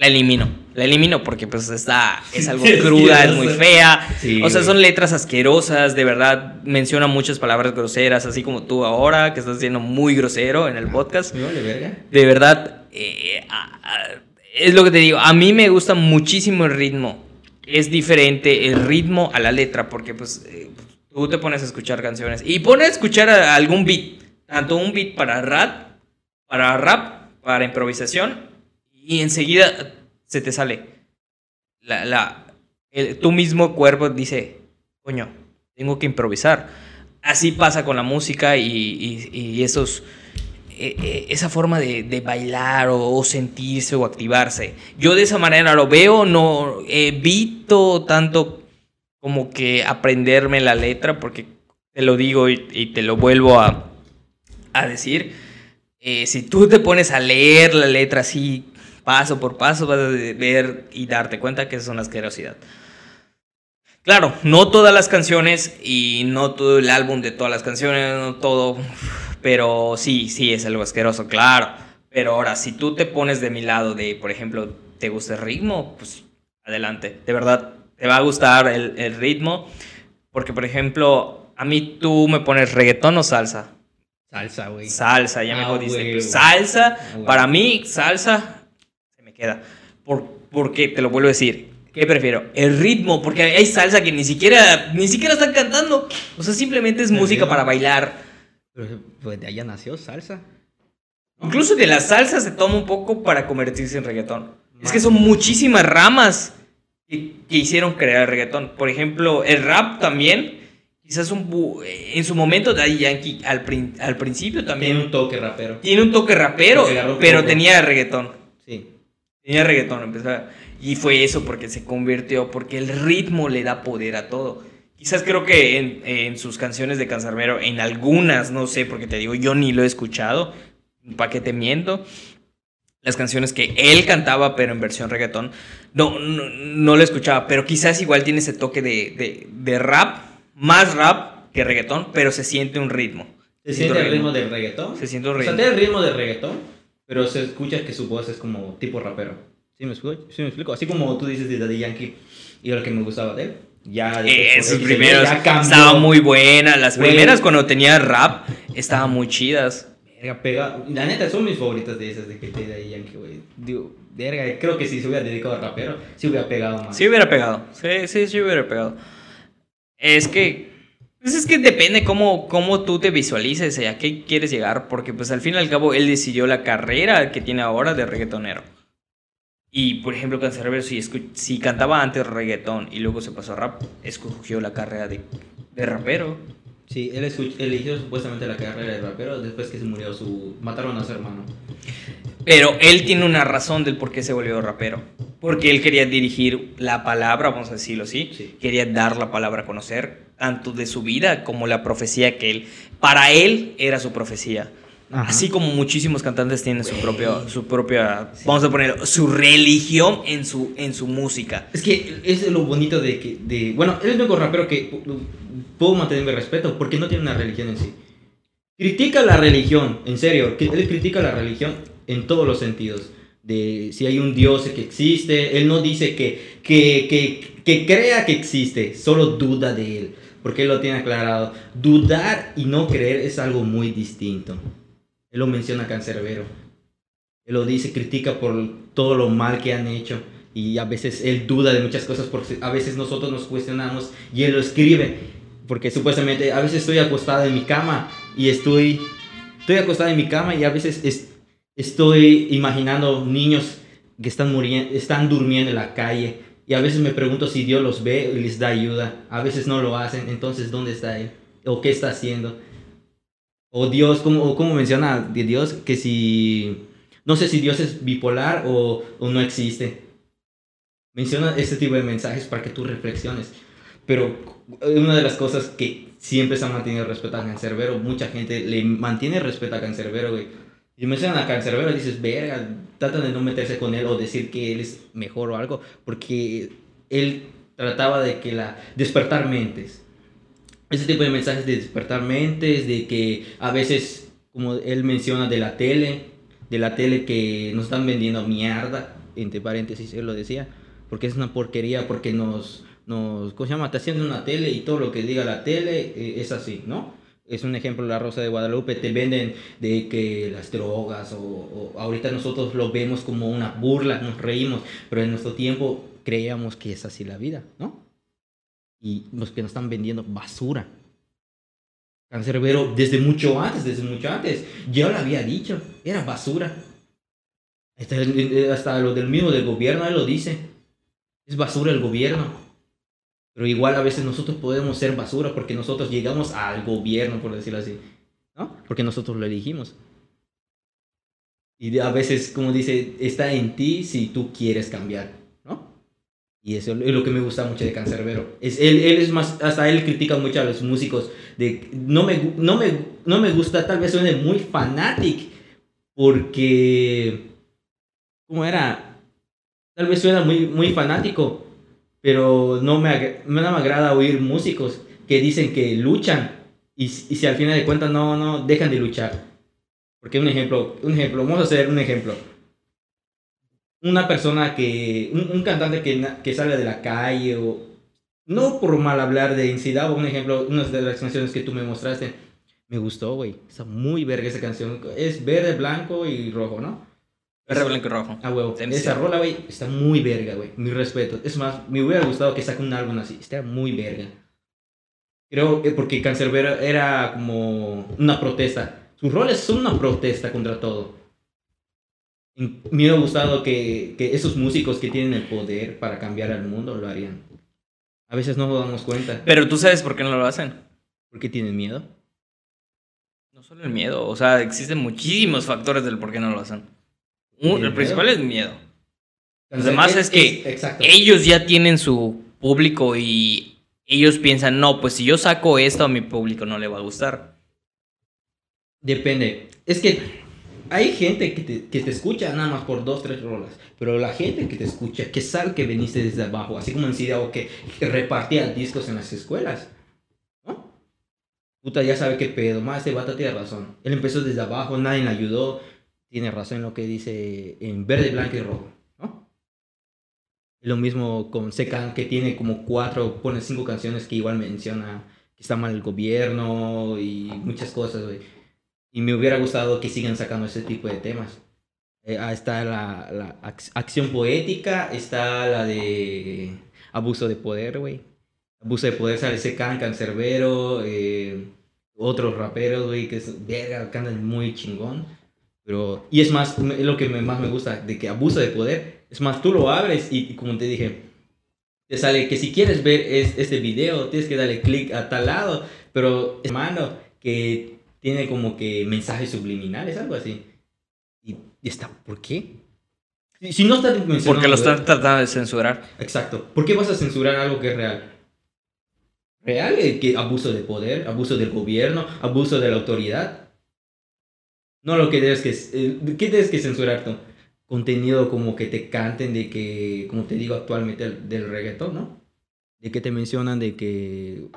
La elimino. La elimino porque pues está, es algo [LAUGHS] cruda, es muy fea. Sí, o sea, son letras asquerosas, de verdad. Menciona muchas palabras groseras, así como tú ahora, que estás siendo muy grosero en el podcast. Vale verga. De verdad, eh, es lo que te digo. A mí me gusta muchísimo el ritmo. Es diferente el ritmo a la letra, porque pues eh, tú te pones a escuchar canciones y pones a escuchar a- algún beat, tanto un beat para rap, para rap, para improvisación, y enseguida se te sale. La, tu mismo cuerpo dice, coño, tengo que improvisar. Así pasa con la música y, y- esos, eh, eh, esa forma de, de bailar o, sentirse o activarse. Yo de esa manera lo veo, no evito tanto como que aprenderme la letra, porque te lo digo y, y te lo vuelvo a, a decir. eh, si tú te pones a leer la letra así, paso por paso, vas a ver y darte cuenta que es una asquerosidad. Claro, no todas las canciones y no todo el álbum de todas las canciones, no todo, pero sí, sí es algo asqueroso, claro. Pero ahora, si tú te pones de mi lado de, por ejemplo, ¿te gusta el ritmo? Pues adelante, de verdad, te va a gustar el, el ritmo, porque por ejemplo, a mí tú me pones reggaetón o salsa. Salsa, güey. Salsa, ya Ah, me jodiste. güey. Salsa, Ah, para mí, salsa, queda. Por, porque, te lo vuelvo a decir, ¿qué prefiero? El ritmo, porque hay salsa que ni siquiera, ni siquiera están cantando. O sea, simplemente es música para bailar. Pero, Pues de allá nació salsa. Incluso de la salsa se toma un poco para convertirse en reggaetón. Es que son muchísimas ramas que, que hicieron crear el reggaetón. Por ejemplo, el rap también. Quizás un, bu- en su momento Daddy Yankee al, prin- al principio también Tiene un toque rapero. Tiene un toque rapero, pero tenía reggaetón. Sí. Tenía reggaetón, empezaba. Y fue eso porque se convirtió, porque el ritmo le da poder a todo. Quizás creo que en, en sus canciones de Cancerbero, en algunas, no sé, porque te digo, yo ni lo he escuchado, ¿para qué te miento? Las canciones que él cantaba, pero en versión reggaetón, no, no, no lo escuchaba, pero quizás igual tiene ese toque de, de, de rap, más rap que reggaetón, pero se siente un ritmo. Se siente el ritmo del reggaetón. Se siente un O sea, ritmo. tiene el ritmo del reggaetón, pero se escucha que su voz es como tipo rapero. ¿Sí me explico? ¿Sí me explico? Así como tú dices de Daddy Yankee y lo que me gustaba de él. Ya Eh, Esos primeros estaban muy buenas. Las Güey. primeras cuando tenía rap estaban muy chidas. Verga, pega. La neta, son mis favoritas de esas de que te Daddy Yankee, güey. Digo, verga, creo que si se hubiera dedicado a rapero, sí hubiera pegado más. Sí hubiera pegado. Sí, sí, sí hubiera pegado. Es que. Pues es que depende cómo, cómo tú te visualices y a qué quieres llegar. Porque pues al fin y al cabo él decidió la carrera que tiene ahora de reggaetonero. Y por ejemplo, Cancerbero, si, si cantaba antes reggaetón y luego se pasó a rap, escogió la carrera de, de rapero. Sí, él eligió supuestamente la carrera de rapero después que se murió su... Mataron a su hermano. Pero él tiene una razón del por qué se volvió rapero. Porque él quería dirigir la palabra, vamos a decirlo así. Sí. Quería dar la palabra a conocer, tanto de su vida como la profecía que él, para él era su profecía. Ajá. Así como muchísimos cantantes tienen su propia, su propia, vamos a poner, su religión en su, en su música. Es que es lo bonito de que... De, bueno, él es el único rapero que pu- puedo mantener mi respeto porque no tiene una religión en sí. Critica la religión, en serio. Él critica la religión en todos los sentidos. De si hay un Dios que existe. Él no dice que, que, que, que crea que existe, solo duda de él. Porque él lo tiene aclarado. Dudar y no creer es algo muy distinto. Él lo menciona Cancerbero. Él lo dice, critica por todo lo mal que han hecho. Y a veces él duda de muchas cosas porque a veces nosotros nos cuestionamos y él lo escribe. Porque supuestamente a veces estoy acostada en mi cama y estoy, estoy acostada en mi cama y a veces es- estoy imaginando niños que están, muriendo, están durmiendo en la calle. Y a veces me pregunto si Dios los ve y les da ayuda. A veces no lo hacen. Entonces, ¿dónde está Él? ¿O qué está haciendo? O Dios, como, o menciona de Dios, que si... No sé si Dios es bipolar o, o no existe. menciona este tipo de mensajes para que tú reflexiones. Pero una de las cosas que siempre se ha mantenido respeto a Cancerbero, mucha gente le mantiene respeto a Cancerbero, güey. Y mencionan a Cancerbero y dices, verga, tratan de no meterse con él o decir que él es mejor o algo, porque él trataba de que la despertar mentes. Ese tipo de mensajes de despertar mentes, de que a veces, como él menciona de la tele, de la tele que nos están vendiendo mierda, entre paréntesis él lo decía, porque es una porquería, porque nos, nos ¿cómo se llama? Te haciendo una tele y todo lo que diga la tele eh, es así, ¿no? Es un ejemplo la Rosa de Guadalupe, te venden de que las drogas o, o ahorita nosotros lo vemos como una burla, nos reímos, pero en nuestro tiempo creíamos que es así la vida, ¿no? Y los que nos están vendiendo basura. Cancerbero desde mucho antes, desde mucho antes, ya lo había dicho, era basura. Hasta, hasta lo del mismo del gobierno, él lo dice. Es basura el gobierno. Pero igual a veces nosotros podemos ser basura porque nosotros llegamos al gobierno, por decirlo así. ¿No? Porque nosotros lo elegimos. Y a veces, como dice, está en ti si tú quieres cambiar. Y eso es lo que me gusta mucho de Cancerbero. Es, él, él es más, hasta él critica mucho a los músicos. De, no, me, no, me, no me gusta, tal vez suene muy fanatic, porque, ¿cómo era? Tal vez suena muy, muy fanático, pero no me, no me agrada oír músicos que dicen que luchan y, y si al final de cuentas no, no dejan de luchar. Porque un ejemplo, un ejemplo, vamos a hacer un ejemplo una persona que, un, cantante que, que sale de la calle o, no por mal hablar de Incidabo, un ejemplo, una de las canciones que tú me mostraste, me gustó, güey, está muy verga esa canción, es verde, blanco y rojo, ¿no? Verde, blanco y rojo. Ah, huevo. Esa rola, güey, está muy verga, güey. Mi respeto. Es más, me hubiera gustado que saque un álbum así. Está muy verga. Creo que porque Cancerbero era como una protesta. Sus roles son una protesta contra todo me hubiera gustado que, que, esos músicos que tienen el poder para cambiar al mundo lo harían. A veces no nos damos cuenta. Pero tú sabes por qué no lo hacen. ¿Por qué tienen miedo? No solo el miedo, o sea, existen muchísimos factores del por qué no lo hacen. El principal es miedo. Los demás es, que ellos ya tienen su público y ellos piensan, no, pues si yo saco esto a mi público no le va a gustar. Depende. Es que hay gente que te, que te, escucha nada más por dos, tres rolas, pero la gente que te escucha, que sabe que veniste desde abajo, así como en o que, que repartía discos en las escuelas, ¿no? Puta, ya sabe qué pedo, más este vato tiene razón. Él empezó desde abajo, nadie le ayudó, tiene razón en lo que dice en verde, blanco y rojo, ¿no? Lo mismo con Secan, que tiene como cuatro, pone cinco canciones que igual menciona que está mal el gobierno y muchas cosas, y me hubiera gustado que sigan sacando ese tipo de temas. Eh, ah, está la, la acción poética, está la de abuso de poder, güey. Abuso de poder sale ese can, cancerbero, eh, otros raperos, güey, que es verga, cantan muy chingón. Pero, y es más, es lo que más me gusta, de que abuso de poder. Es más, tú lo abres y, como te dije, te sale que si quieres ver este video, tienes que darle clic a tal lado. Pero, hermano, que tiene como que mensajes subliminales, algo así. Y, está, ¿por qué? Si, no está Porque lo están tratando de censurar. Exacto. ¿Por qué vas a censurar algo que es real? Real es que abuso de poder, abuso del gobierno, abuso de la autoridad. No lo que debes que... Eh, ¿Qué debes que censurar tú? Contenido como que te canten de que, como te digo actualmente, del reggaetón, ¿no? De que te mencionan de que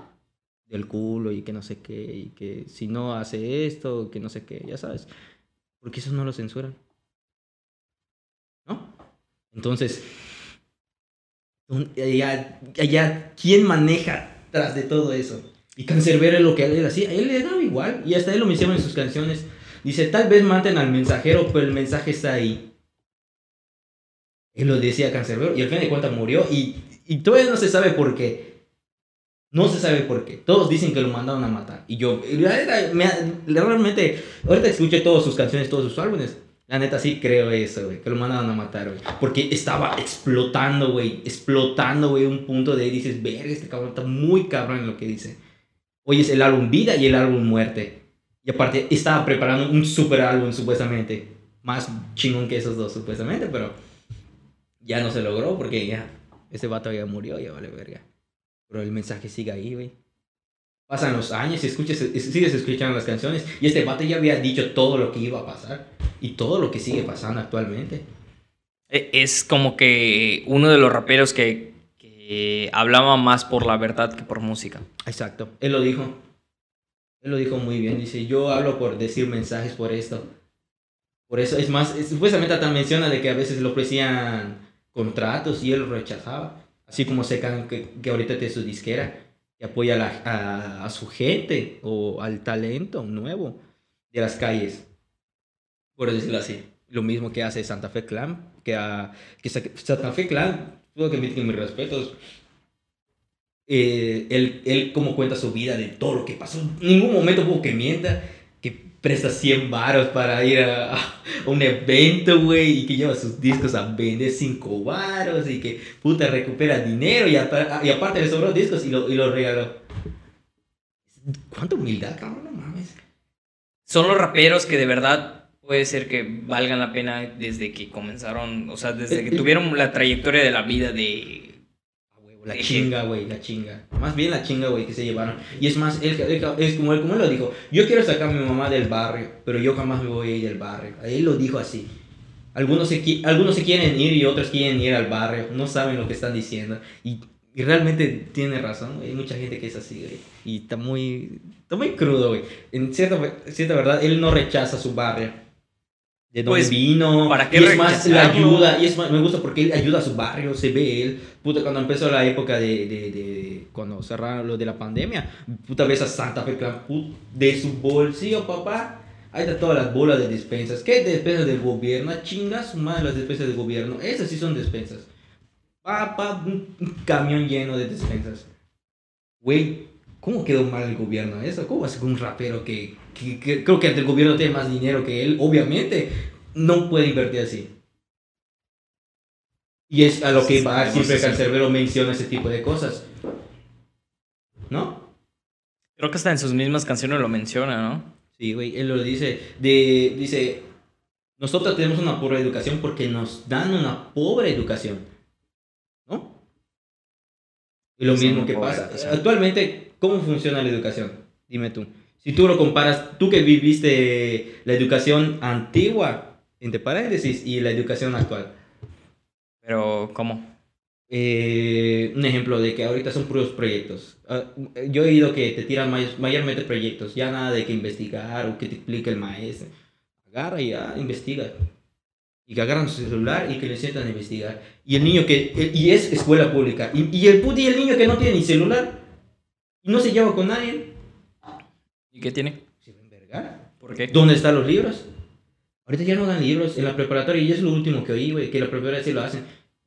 el culo y que no sé qué, y que si no hace esto, que no sé qué, ya sabes. Porque eso no lo censuran. ¿No? Entonces, allá, allá, ¿quién maneja tras de todo eso? Y Cancerbero lo que él hacía, él le daba igual, y hasta él lo menciona en sus canciones. Dice, tal vez maten al mensajero, pero el mensaje está ahí. Él lo decía Cancerbero, y al fin de cuentas murió, y, y todavía no se sabe por qué. No se sabe por qué. Todos dicen que lo mandaron a matar. Y yo, realmente, ahorita escuché todas sus canciones, todos sus álbumes. La neta sí creo eso, güey, que lo mandaron a matar, güey. Porque estaba explotando, güey, explotando, güey, un punto de dices, verga, este cabrón está muy cabrón en lo que dice. Hoy es el álbum Vida y el álbum Muerte. Y aparte, estaba preparando un super álbum, supuestamente. Más chingón que esos dos, supuestamente, pero ya no se logró porque ya ese vato ya murió, ya vale verga. Pero el mensaje sigue ahí, güey. Pasan los años y escuchas, sigues escuchando las canciones y este vato ya había dicho todo lo que iba a pasar y todo lo que sigue pasando actualmente. E, es como que uno de los raperos que, que hablaba más por la verdad que por música. Exacto, él lo dijo. Él lo dijo muy bien, dice, yo hablo por decir mensajes por esto. Por eso, es más, supuestamente también menciona de que a veces le ofrecían contratos y él lo rechazaba. Así como Secan, que, que ahorita tiene su disquera, que apoya a, a, su gente o al talento nuevo de las calles. Por decirlo así. Lo mismo que hace Santa Fe Clan, que, a, que Santa Fe Clan, tuvo que emitir mis respetos, eh, él, él como cuenta su vida de todo lo que pasó. En ningún momento hubo que mienta, que presta 100 varos para ir a, un evento, güey, y que lleva sus discos a vender 5 varos y que puta recupera dinero y, y aparte le sobró discos y lo, y lo regaló. ¿Cuánta humildad, cabrón? No mames. Son los raperos que de verdad puede ser que valgan la pena desde que comenzaron, o sea, desde que tuvieron la trayectoria de la vida de la chinga, güey, la chinga. Más bien la chinga, güey, que se llevaron. Y es más, es, es como, él, como él lo dijo, yo quiero sacar a mi mamá del barrio, pero yo jamás me voy a ir del barrio. Él lo dijo así. Algunos se, algunos se quieren ir y otros quieren ir al barrio, no saben lo que están diciendo. Y, y realmente tiene razón, hay mucha gente que es así, güey. Y está muy, está muy crudo, güey. En cierta, cierta verdad, él no rechaza su barrio de dónde pues, vino. ¿Para qué y es más, la ayuda. Y es más, me gusta porque él ayuda a su barrio, se ve él. Puta, cuando empezó la época de, de, de cuando cerraron lo de la pandemia, puta, ves a Santa Fe Clan de su bolsillo, papá. Ahí está todas las bolas de despensas. ¿Qué despensas del gobierno? Chingas, madre, las despensas del gobierno. Esas sí son despensas. Papá, un camión lleno de despensas. Güey, ¿cómo quedó mal el gobierno eso? ¿Cómo hace un rapero que que, creo que el gobierno tiene más dinero que él, obviamente, no puede invertir así. Y es a lo que va siempre Cancerbero menciona ese tipo de cosas. ¿No? Creo que hasta en sus mismas canciones lo menciona, ¿no? Sí, güey, él lo dice. De, dice, nosotros tenemos una pobre educación porque nos dan una pobre educación. ¿No? Y lo mismo que pasa. Actualmente, ¿cómo funciona la educación? Dime tú. Si tú lo comparas, tú que viviste la educación antigua, entre paréntesis, y la educación actual. Pero, ¿cómo? Eh, un ejemplo de que ahorita son puros proyectos. Ah, yo he oído que te tiran mayormente proyectos, ya nada de que investigar o que te explique el maestro. Agarra y ya, investiga. Y que agarran su celular y que le sientan a investigar. Y el niño que, y es escuela pública. Y, y el y el niño que no tiene ni celular y no se lleva con nadie ¿Y qué tiene? Se va ¿Por qué? ¿Dónde están los libros? Ahorita ya no dan libros en la preparatoria y es lo último que oí, güey, que la preparatoria sí lo hacen.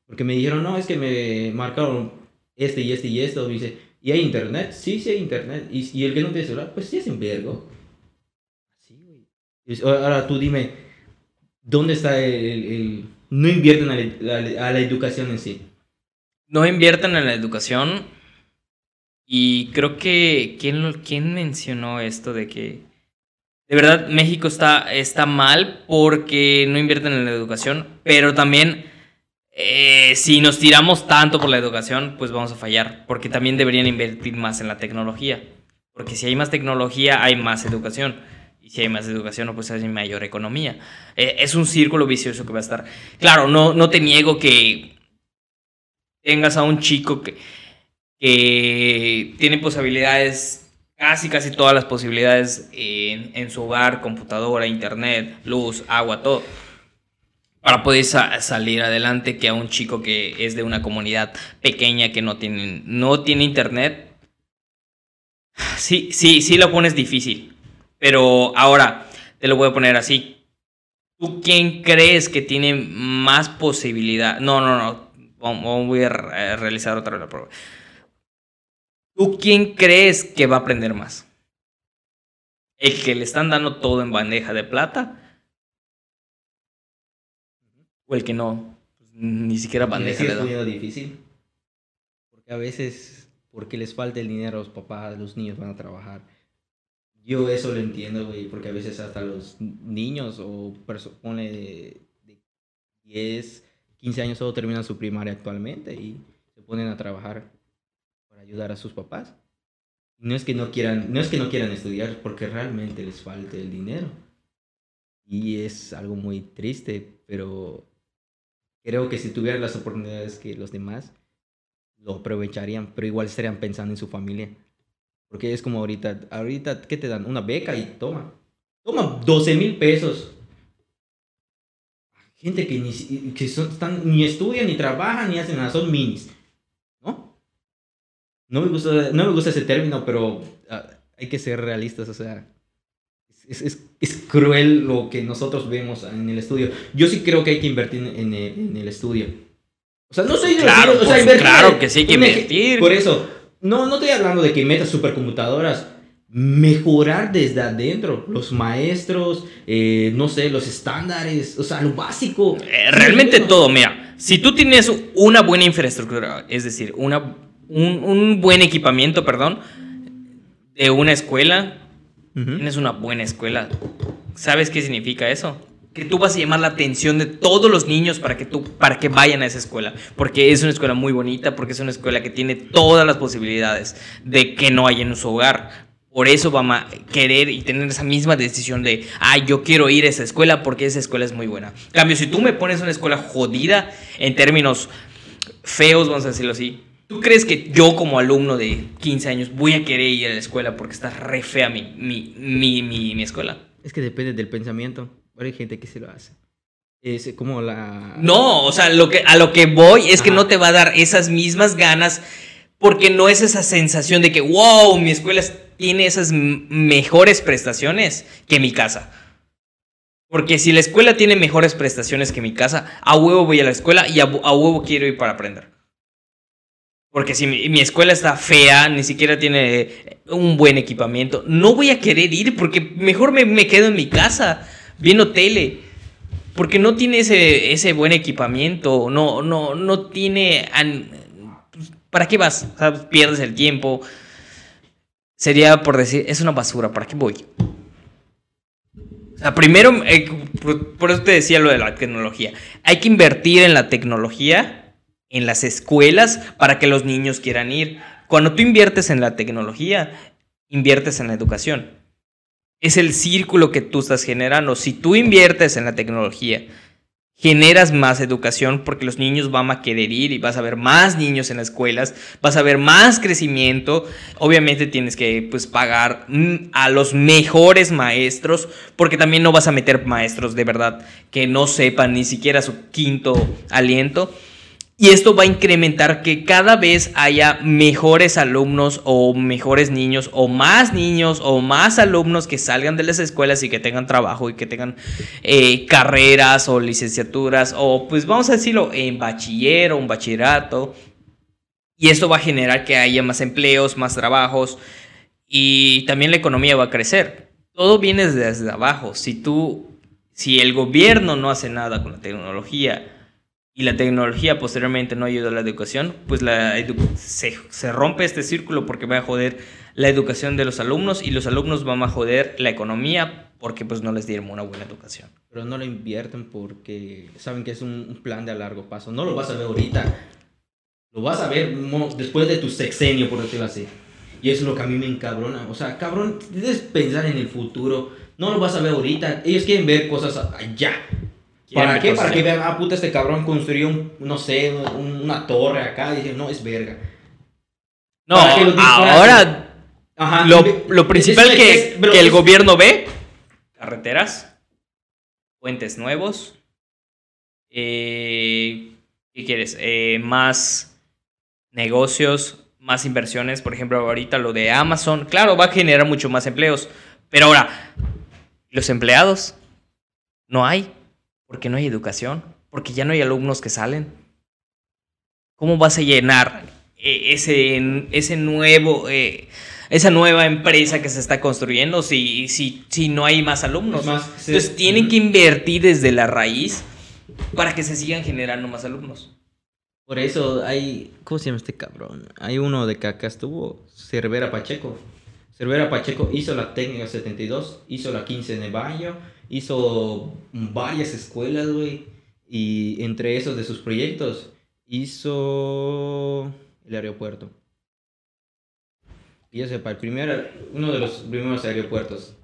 Porque me dijeron, no, es que me marcaron este y este y esto. dice, ¿y hay internet? Sí, sí hay internet. ¿Y, y el que no tiene celular? Pues sí es en vergo. Así, güey. Ahora tú dime, ¿dónde está el... el, no invierten a la, a la educación en sí? No invierten en la educación y creo que, ¿quién, ¿quién mencionó esto de que de verdad México está, está mal porque no invierten en la educación, pero también eh, si nos tiramos tanto por la educación, pues vamos a fallar, porque también deberían invertir más en la tecnología, porque si hay más tecnología, hay más educación. Y si hay más educación, pues hay mayor economía. Eh, es un círculo vicioso que va a estar. Claro, no, no te niego que tengas a un chico que, que tiene posibilidades, casi casi todas las posibilidades en, su hogar, computadora, internet, luz, agua, todo, para poder salir adelante que a un chico que es de una comunidad pequeña que no tiene, no tiene internet. Sí, sí, sí lo pones difícil. Pero ahora te lo voy a poner así. ¿Tú quién crees que tiene más posibilidad? No, no, no. Voy a realizar otra prueba. ¿Tú quién crees que va a aprender más? ¿El que le están dando todo en bandeja de plata? ¿O el que no? Pues, ni siquiera bandeja de plata. Es difícil. Porque a veces, porque les falta el dinero a los papás, los niños van a trabajar. Yo eso lo entiendo, güey, porque a veces hasta los niños o personas de 10, 15 años solo terminan su primaria actualmente y ponen a trabajar ayudar a sus papás. No es que no quieran, no es que no quieran estudiar, porque realmente les falta el dinero. Y es algo muy triste, pero creo que si tuvieran las oportunidades que los demás, lo aprovecharían, pero igual estarían pensando en su familia. Porque es como ahorita, ahorita, ¿qué te dan? Una beca y toma. Toma 12 mil pesos. Gente que, ni, que son, están, ni estudian, ni trabajan, ni hacen nada, son minis. ¿No? Me gusta, no me gusta ese término, pero ah, hay que ser realistas, o sea. Es, es, es, cruel lo que nosotros vemos en el estudio. Yo sí creo que hay que invertir en, el, en el estudio. O sea, no soy claro, o sea, invertir, claro que sí hay que invertir. Por eso, no, no estoy hablando de que metas supercomputadoras. Mejorar desde adentro. Los maestros, eh, no sé, los estándares, o sea, lo básico. Eh, realmente todo, mira. Si tú tienes una buena infraestructura, es decir, una, un, un buen equipamiento, perdón, de una escuela, tienes una buena escuela. ¿Sabes qué significa eso? que tú vas a llamar la atención de todos los niños para que, tú, para que vayan a esa escuela. Porque es una escuela muy bonita, porque es una escuela que tiene todas las posibilidades de que no haya en su hogar. Por eso van a querer y tener esa misma decisión de, ah, yo quiero ir a esa escuela porque esa escuela es muy buena. En cambio, si tú me pones una escuela jodida en términos feos, vamos a decirlo así, ¿tú crees que yo como alumno de 15 años voy a querer ir a la escuela porque está re fea mi, mi, mi, mi, mi escuela? Es que depende del pensamiento hay gente que se lo hace. Es como la... No, o sea, lo que, a lo que voy es que no te va a dar esas mismas ganas porque no es esa sensación de que, wow, mi escuela tiene esas mejores prestaciones que mi casa. Porque si la escuela tiene mejores prestaciones que mi casa, a huevo voy a la escuela y a, huevo quiero ir para aprender. Porque si mi, escuela está fea, ni siquiera tiene un buen equipamiento, no voy a querer ir porque mejor me, me quedo en mi casa viendo tele. Porque no tiene ese, ese buen equipamiento, no, no, no tiene... ¿Para qué vas? pierdes el tiempo. Sería por decir, es una basura, ¿para qué voy? O primero, eh, por, eso te decía lo de la tecnología. Hay que invertir en la tecnología, en las escuelas, para que los niños quieran ir. Cuando tú inviertes en la tecnología, inviertes en la educación es el círculo que tú estás generando. Si tú inviertes en la tecnología, generas más educación porque los niños van a querer ir y vas a ver más niños en las escuelas, vas a ver más crecimiento. Obviamente tienes que pues, pagar mm, a los mejores maestros porque también no vas a meter maestros de verdad que no sepan ni siquiera su quinto aliento. Y esto va a incrementar que cada vez haya mejores alumnos o mejores niños o más niños o más alumnos que salgan de las escuelas y que tengan trabajo y que tengan eh, carreras o licenciaturas o pues vamos a decirlo en bachiller o un bachillerato. Y esto va a generar que haya más empleos, más trabajos y también la economía va a crecer. Todo viene desde abajo. Si tú, si el gobierno no hace nada con la tecnología, y la tecnología posteriormente no ayuda a la educación, pues la se, se, rompe este círculo porque va a joder la educación de los alumnos y los alumnos van a joder la economía porque pues no les dieron una buena educación. Pero no lo invierten porque saben que es un, plan de a largo plazo. No lo vas a ver ahorita. Lo vas a ver después de tu sexenio, por decirlo así. Y eso es lo que a mí me encabrona. O sea, cabrón, debes pensar en el futuro. No lo vas a ver ahorita. Ellos quieren ver cosas allá. ¿Para qué? Para que vean, ah, puta, este cabrón construyó, un, no sé, una torre acá. Y dicen, no, es verga. No, ahora Ajá, lo, lo, principal que, que el gobierno ve, carreteras, puentes nuevos, eh, ¿qué quieres? Eh, más negocios, más inversiones, por ejemplo, ahorita lo de Amazon, claro, va a generar mucho más empleos, pero ahora, los empleados, no hay. Porque no hay educación, porque ya no hay alumnos que salen. ¿Cómo vas a llenar eh, ese, ese nuevo, eh, esa nueva empresa que se está construyendo si, si, si no hay más alumnos? Entonces tienen que invertir desde la raíz para que se sigan generando más alumnos. Por eso hay, ¿cómo se llama este cabrón? Hay uno de que acá estuvo, Cervera Pacheco. Cervera Pacheco hizo la técnica 72, hizo la 15 de baño hizo varias escuelas, güey. Y entre esos de sus proyectos, hizo el aeropuerto. Y yo sepa, el primer, uno de los primeros aeropuertos.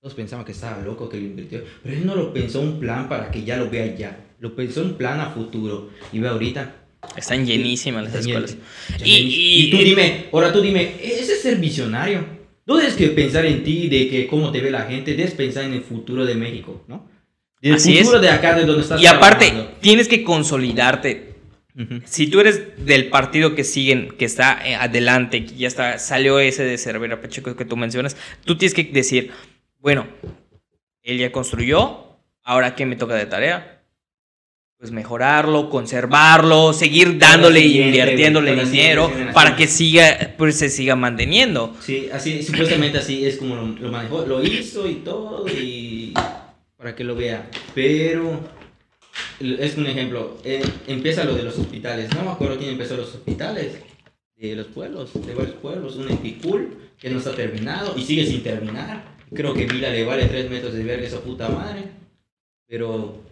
Todos pensaban que estaba loco que lo invirtió. Pero él no lo pensó un plan para que ya lo vea ya. Lo pensó un plan a futuro. Y ve ahorita. Están llenísimas las escuelas. Y, y, tú dime, ahora tú dime, ese es ser visionario. No debes que pensar en ti, de que cómo te ve la gente, debes pensar en el futuro de México, ¿no? El futuro de acá, de donde estás. Y aparte, tienes que consolidarte si tú eres del partido que siguen, que está eh, adelante, que ya está, salió ese de Cervera Pacheco que tú mencionas, tú tienes que decir, bueno, él ya construyó, ahora qué me toca de tarea? Pues mejorarlo, conservarlo, seguir dándole y invirtiéndole dinero para que siga, pues se siga manteniendo. Sí, así, supuestamente así es como lo, lo manejó, lo hizo y todo, y para que lo vea. Pero es un ejemplo. Eh, empieza lo de los hospitales. No me acuerdo quién empezó los hospitales. De los pueblos, de varios pueblos. Un Epicul que no está terminado y sigue sin terminar. Creo que Mila le vale 3 metros de verga esa puta madre. Pero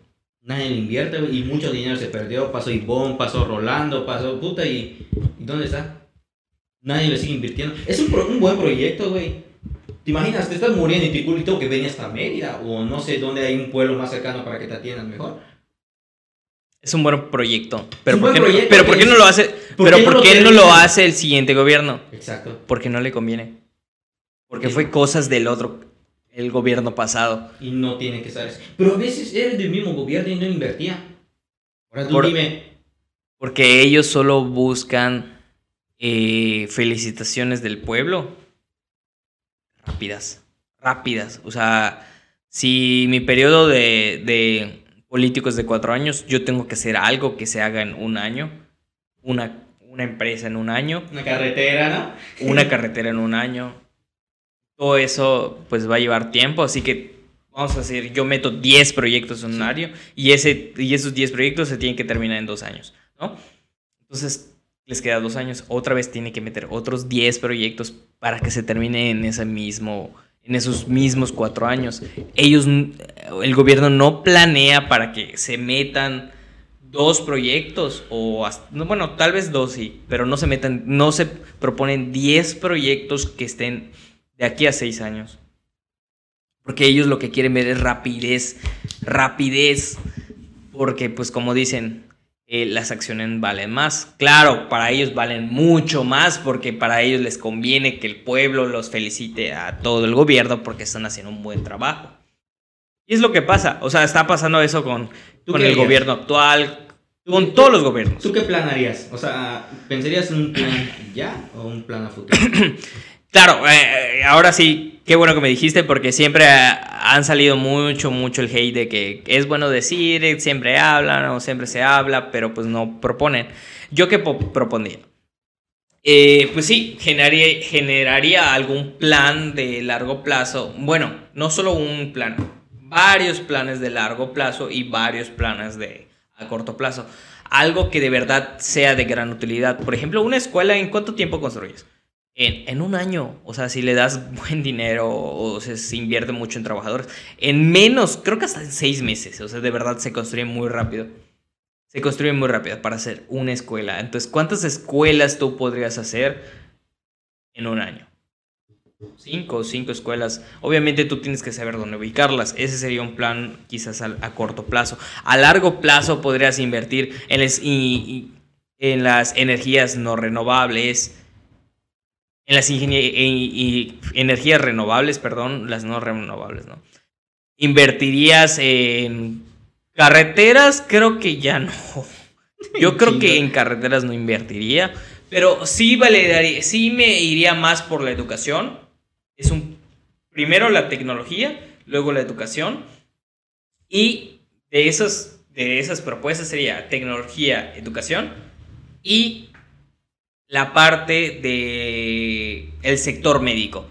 nadie le invierte y mucho dinero se perdió. Pasó Ivonne, pasó Rolando, pasó puta y, ¿y dónde está? Nadie le sigue invirtiendo. Es un, un buen proyecto, güey. ¿Te imaginas? Te estás muriendo y tengo que venir hasta Mérida o no sé dónde hay un pueblo más cercano para que te atiendan mejor. Es un buen proyecto. Pero, ¿por, qué, pero ¿por qué no lo hace? pero ¿por qué no lo hace el siguiente gobierno? Exacto. Porque no le conviene. Porque fue cosas del otro, el gobierno pasado. Y no tiene que ser Pero a veces eres del mismo gobierno y no invertía. Ahora tú dime. Porque ellos solo buscan eh, felicitaciones del pueblo. Rápidas. Rápidas. O sea, si mi periodo de políticos de cuatro años, yo tengo que hacer algo que se haga en un año, una, una empresa en un año. Una carretera, ¿no? Una carretera en un año. Todo eso pues va a llevar tiempo, así que vamos a decir, yo meto 10 proyectos en un año y, ese, y esos 10 proyectos se tienen que terminar en dos años, ¿no? Entonces les queda dos años, otra vez tiene que meter otros 10 proyectos para que se termine en ese mismo en esos mismos cuatro años. Ellos, el gobierno no planea para que se metan dos proyectos o bueno, tal vez dos sí, pero no se metan, no se proponen diez proyectos que estén de aquí a seis años. Porque ellos lo que quieren ver es rapidez, rapidez, porque pues como dicen, eh, las acciones valen más. Claro, para ellos valen mucho más porque para ellos les conviene que el pueblo los felicite a todo el gobierno porque están haciendo un buen trabajo. Y es lo que pasa, o sea, está pasando eso con, con el gobierno actual, con todos los gobiernos. ¿Tú qué plan harías? O sea, ¿pensarías en un plan ya o un plan a futuro? [CLEARS THROAT] claro, eh, ahora sí, Qué bueno que me dijiste porque siempre han salido mucho, mucho el hate de que es bueno decir, siempre hablan o siempre se habla, pero pues no proponen. ¿Yo qué propondría? Eh, pues sí, generaría, generaría algún plan de largo plazo. Bueno, no solo un plan, varios planes de largo plazo y varios planes de a corto plazo. Algo que de verdad sea de gran utilidad. Por ejemplo, una escuela, ¿en cuánto tiempo construyes? En, un año, o sea, si le das [LAUGHS] buen dinero o se, invierte mucho en trabajadores, en menos, creo que hasta en seis meses, o sea, de verdad se construye muy rápido. Se construye muy rápido para hacer una escuela. Entonces, ¿cuántas escuelas tú podrías hacer en un año? Cinco o cinco escuelas. Obviamente tú tienes que saber dónde ubicarlas. Ese sería un plan quizás a, corto plazo. A largo plazo podrías invertir en, en las energías no renovables, en las energías renovables, perdón, las no renovables, ¿no? Invertirías en carreteras, creo que ya no. Yo [LAUGHS] creo que en carreteras no invertiría, pero sí validaría, sí me iría más por la educación. Es un primero la tecnología, luego la educación y de esas de esas propuestas sería tecnología, educación y la parte de el sector médico.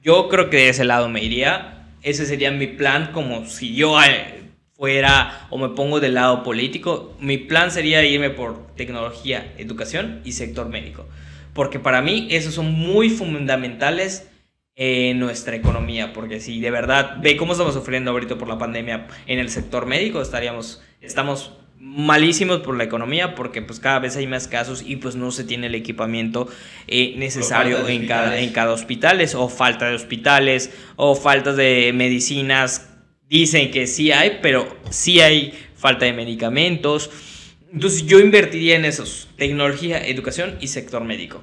Yo creo que de ese lado me iría. Ese sería mi plan como si yo eh, fuera o me pongo del lado político. Mi plan sería irme por tecnología, educación y sector médico. Porque para mí esos son muy fundamentales en nuestra economía. Porque si de verdad ve cómo estamos sufriendo ahorita por la pandemia en el sector médico, estaríamos, estamos malísimos por la economía porque pues cada vez hay más casos y pues no se tiene el equipamiento eh, necesario en cada, en cada hospitales o falta de hospitales o falta de medicinas. Dicen que sí hay, pero sí hay falta de medicamentos. Entonces yo invertiría en esos, tecnología, educación y sector médico.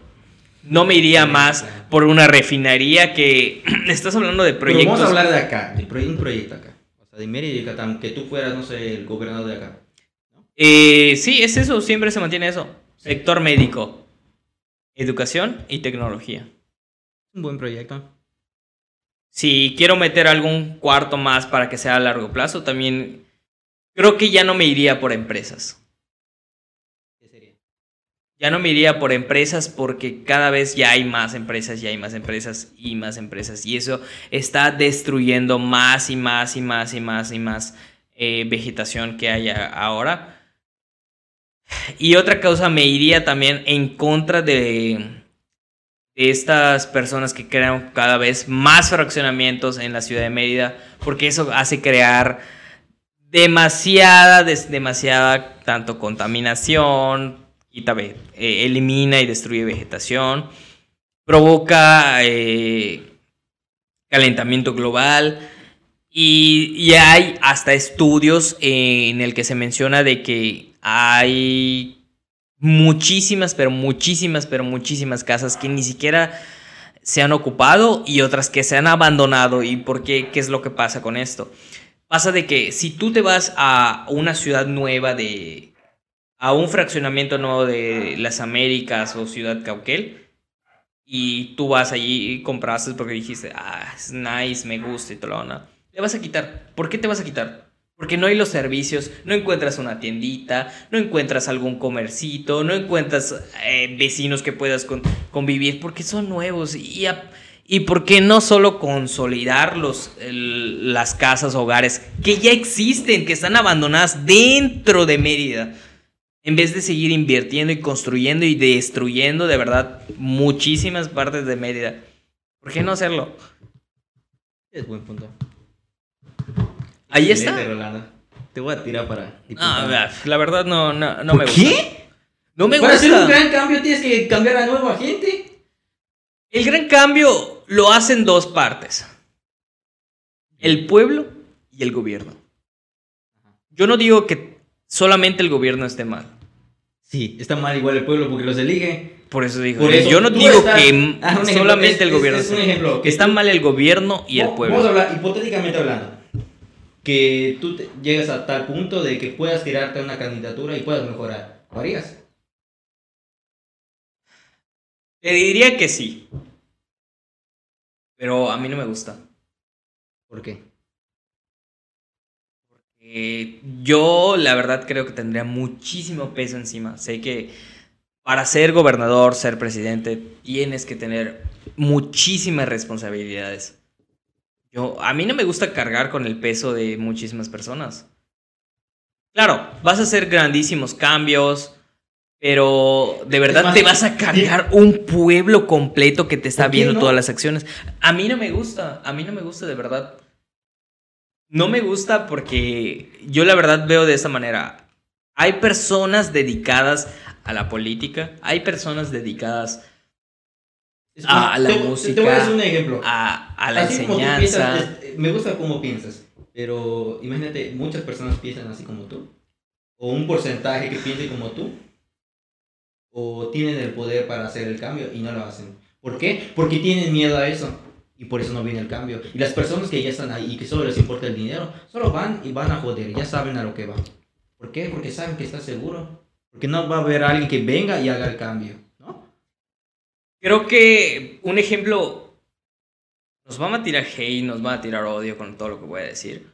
No me iría más por una refinería que [CLEARS THROAT] estás hablando de proyectos. vamos a hablar de acá, de un proyecto acá. O sea, de Mérida y Yucatán, que tú fueras, no sé, el gobernador de acá. Eh, sí, es eso, siempre se mantiene eso. Sector médico, educación y tecnología. Un buen proyecto. Si quiero meter algún cuarto más para que sea a largo plazo, también creo que ya no me iría por empresas. ¿Qué sería? Ya no me iría por empresas porque cada vez ya hay más empresas, ya hay más empresas y más empresas. Y eso está destruyendo más y más y más y más y más eh, vegetación que hay ahora. Y otra causa me iría también en contra de, estas personas que crean cada vez más fraccionamientos en la ciudad de Mérida, porque eso hace crear demasiada, demasiada, tanto contaminación, y eh, elimina y destruye vegetación, provoca eh, calentamiento global. Y, y, hay hasta estudios en el que se menciona de que hay muchísimas, pero muchísimas, pero muchísimas casas que ni siquiera se han ocupado y otras que se han abandonado. ¿Y por qué? ¿Qué es lo que pasa con esto? Pasa de que si tú te vas a una ciudad nueva de... a un fraccionamiento nuevo de las Américas o Ciudad Cauquel, y tú vas allí y compraste porque dijiste, ah, es nice, me gusta y todo lo Te vas a quitar. ¿Por qué te vas a quitar? Porque no hay los servicios, no encuentras una tiendita, no encuentras algún comercito, no encuentras eh, vecinos que puedas convivir, porque son nuevos. Y, y por no solo consolidar los, las casas, hogares que ya existen, que están abandonadas dentro de Mérida, en vez de seguir invirtiendo y construyendo y destruyendo de verdad muchísimas partes de Mérida. ¿Por qué no hacerlo? Es buen punto. Ahí está. Te voy a tirar para. Ah, la verdad no, no, no me gusta. ¿Qué? No me para gusta. Para hacer un gran cambio tienes que cambiar a nueva gente. El gran cambio lo hacen dos partes: el pueblo y el gobierno. Yo no digo que solamente el gobierno esté mal. Sí, está mal igual el pueblo porque los elige. Por eso digo, yo no digo que ah, solamente el gobierno. Es, un ejemplo. Que está mal el gobierno y el pueblo. Vamos a hablar, hipotéticamente hablando que tú llegas a tal punto de que puedas tirarte a una candidatura y puedas mejorar. ¿Lo harías? Te diría que sí. Pero a mí no me gusta. ¿Por qué? Porque yo la verdad creo que tendría muchísimo peso encima. Sé que para ser gobernador, ser presidente, tienes que tener muchísimas responsabilidades. Yo, a mí no me gusta cargar con el peso de muchísimas personas. Claro, vas a hacer grandísimos cambios, pero de verdad te vas a cargar un pueblo completo que te está viendo todas las acciones. A mí no me gusta, a mí no me gusta de verdad. No me gusta porque yo la verdad veo de esa manera. Hay personas dedicadas a la política, hay personas dedicadas a, la música. Te voy a decir un ejemplo. A, la enseñanza. me gusta cómo piensas, pero imagínate, muchas personas piensan así como tú, o un porcentaje que piense como tú, o tienen el poder para hacer el cambio y no lo hacen. ¿Por qué? Porque tienen miedo a eso. Y por eso no viene el cambio. Y las personas que ya están ahí y que solo les importa el dinero, solo van y van a joder. Ya saben a lo que van. ¿Por qué? Porque saben que está seguro. Porque no va a haber alguien que venga y haga el cambio. Creo que un ejemplo nos va a tirar hate, nos va a tirar odio con todo lo que voy a decir.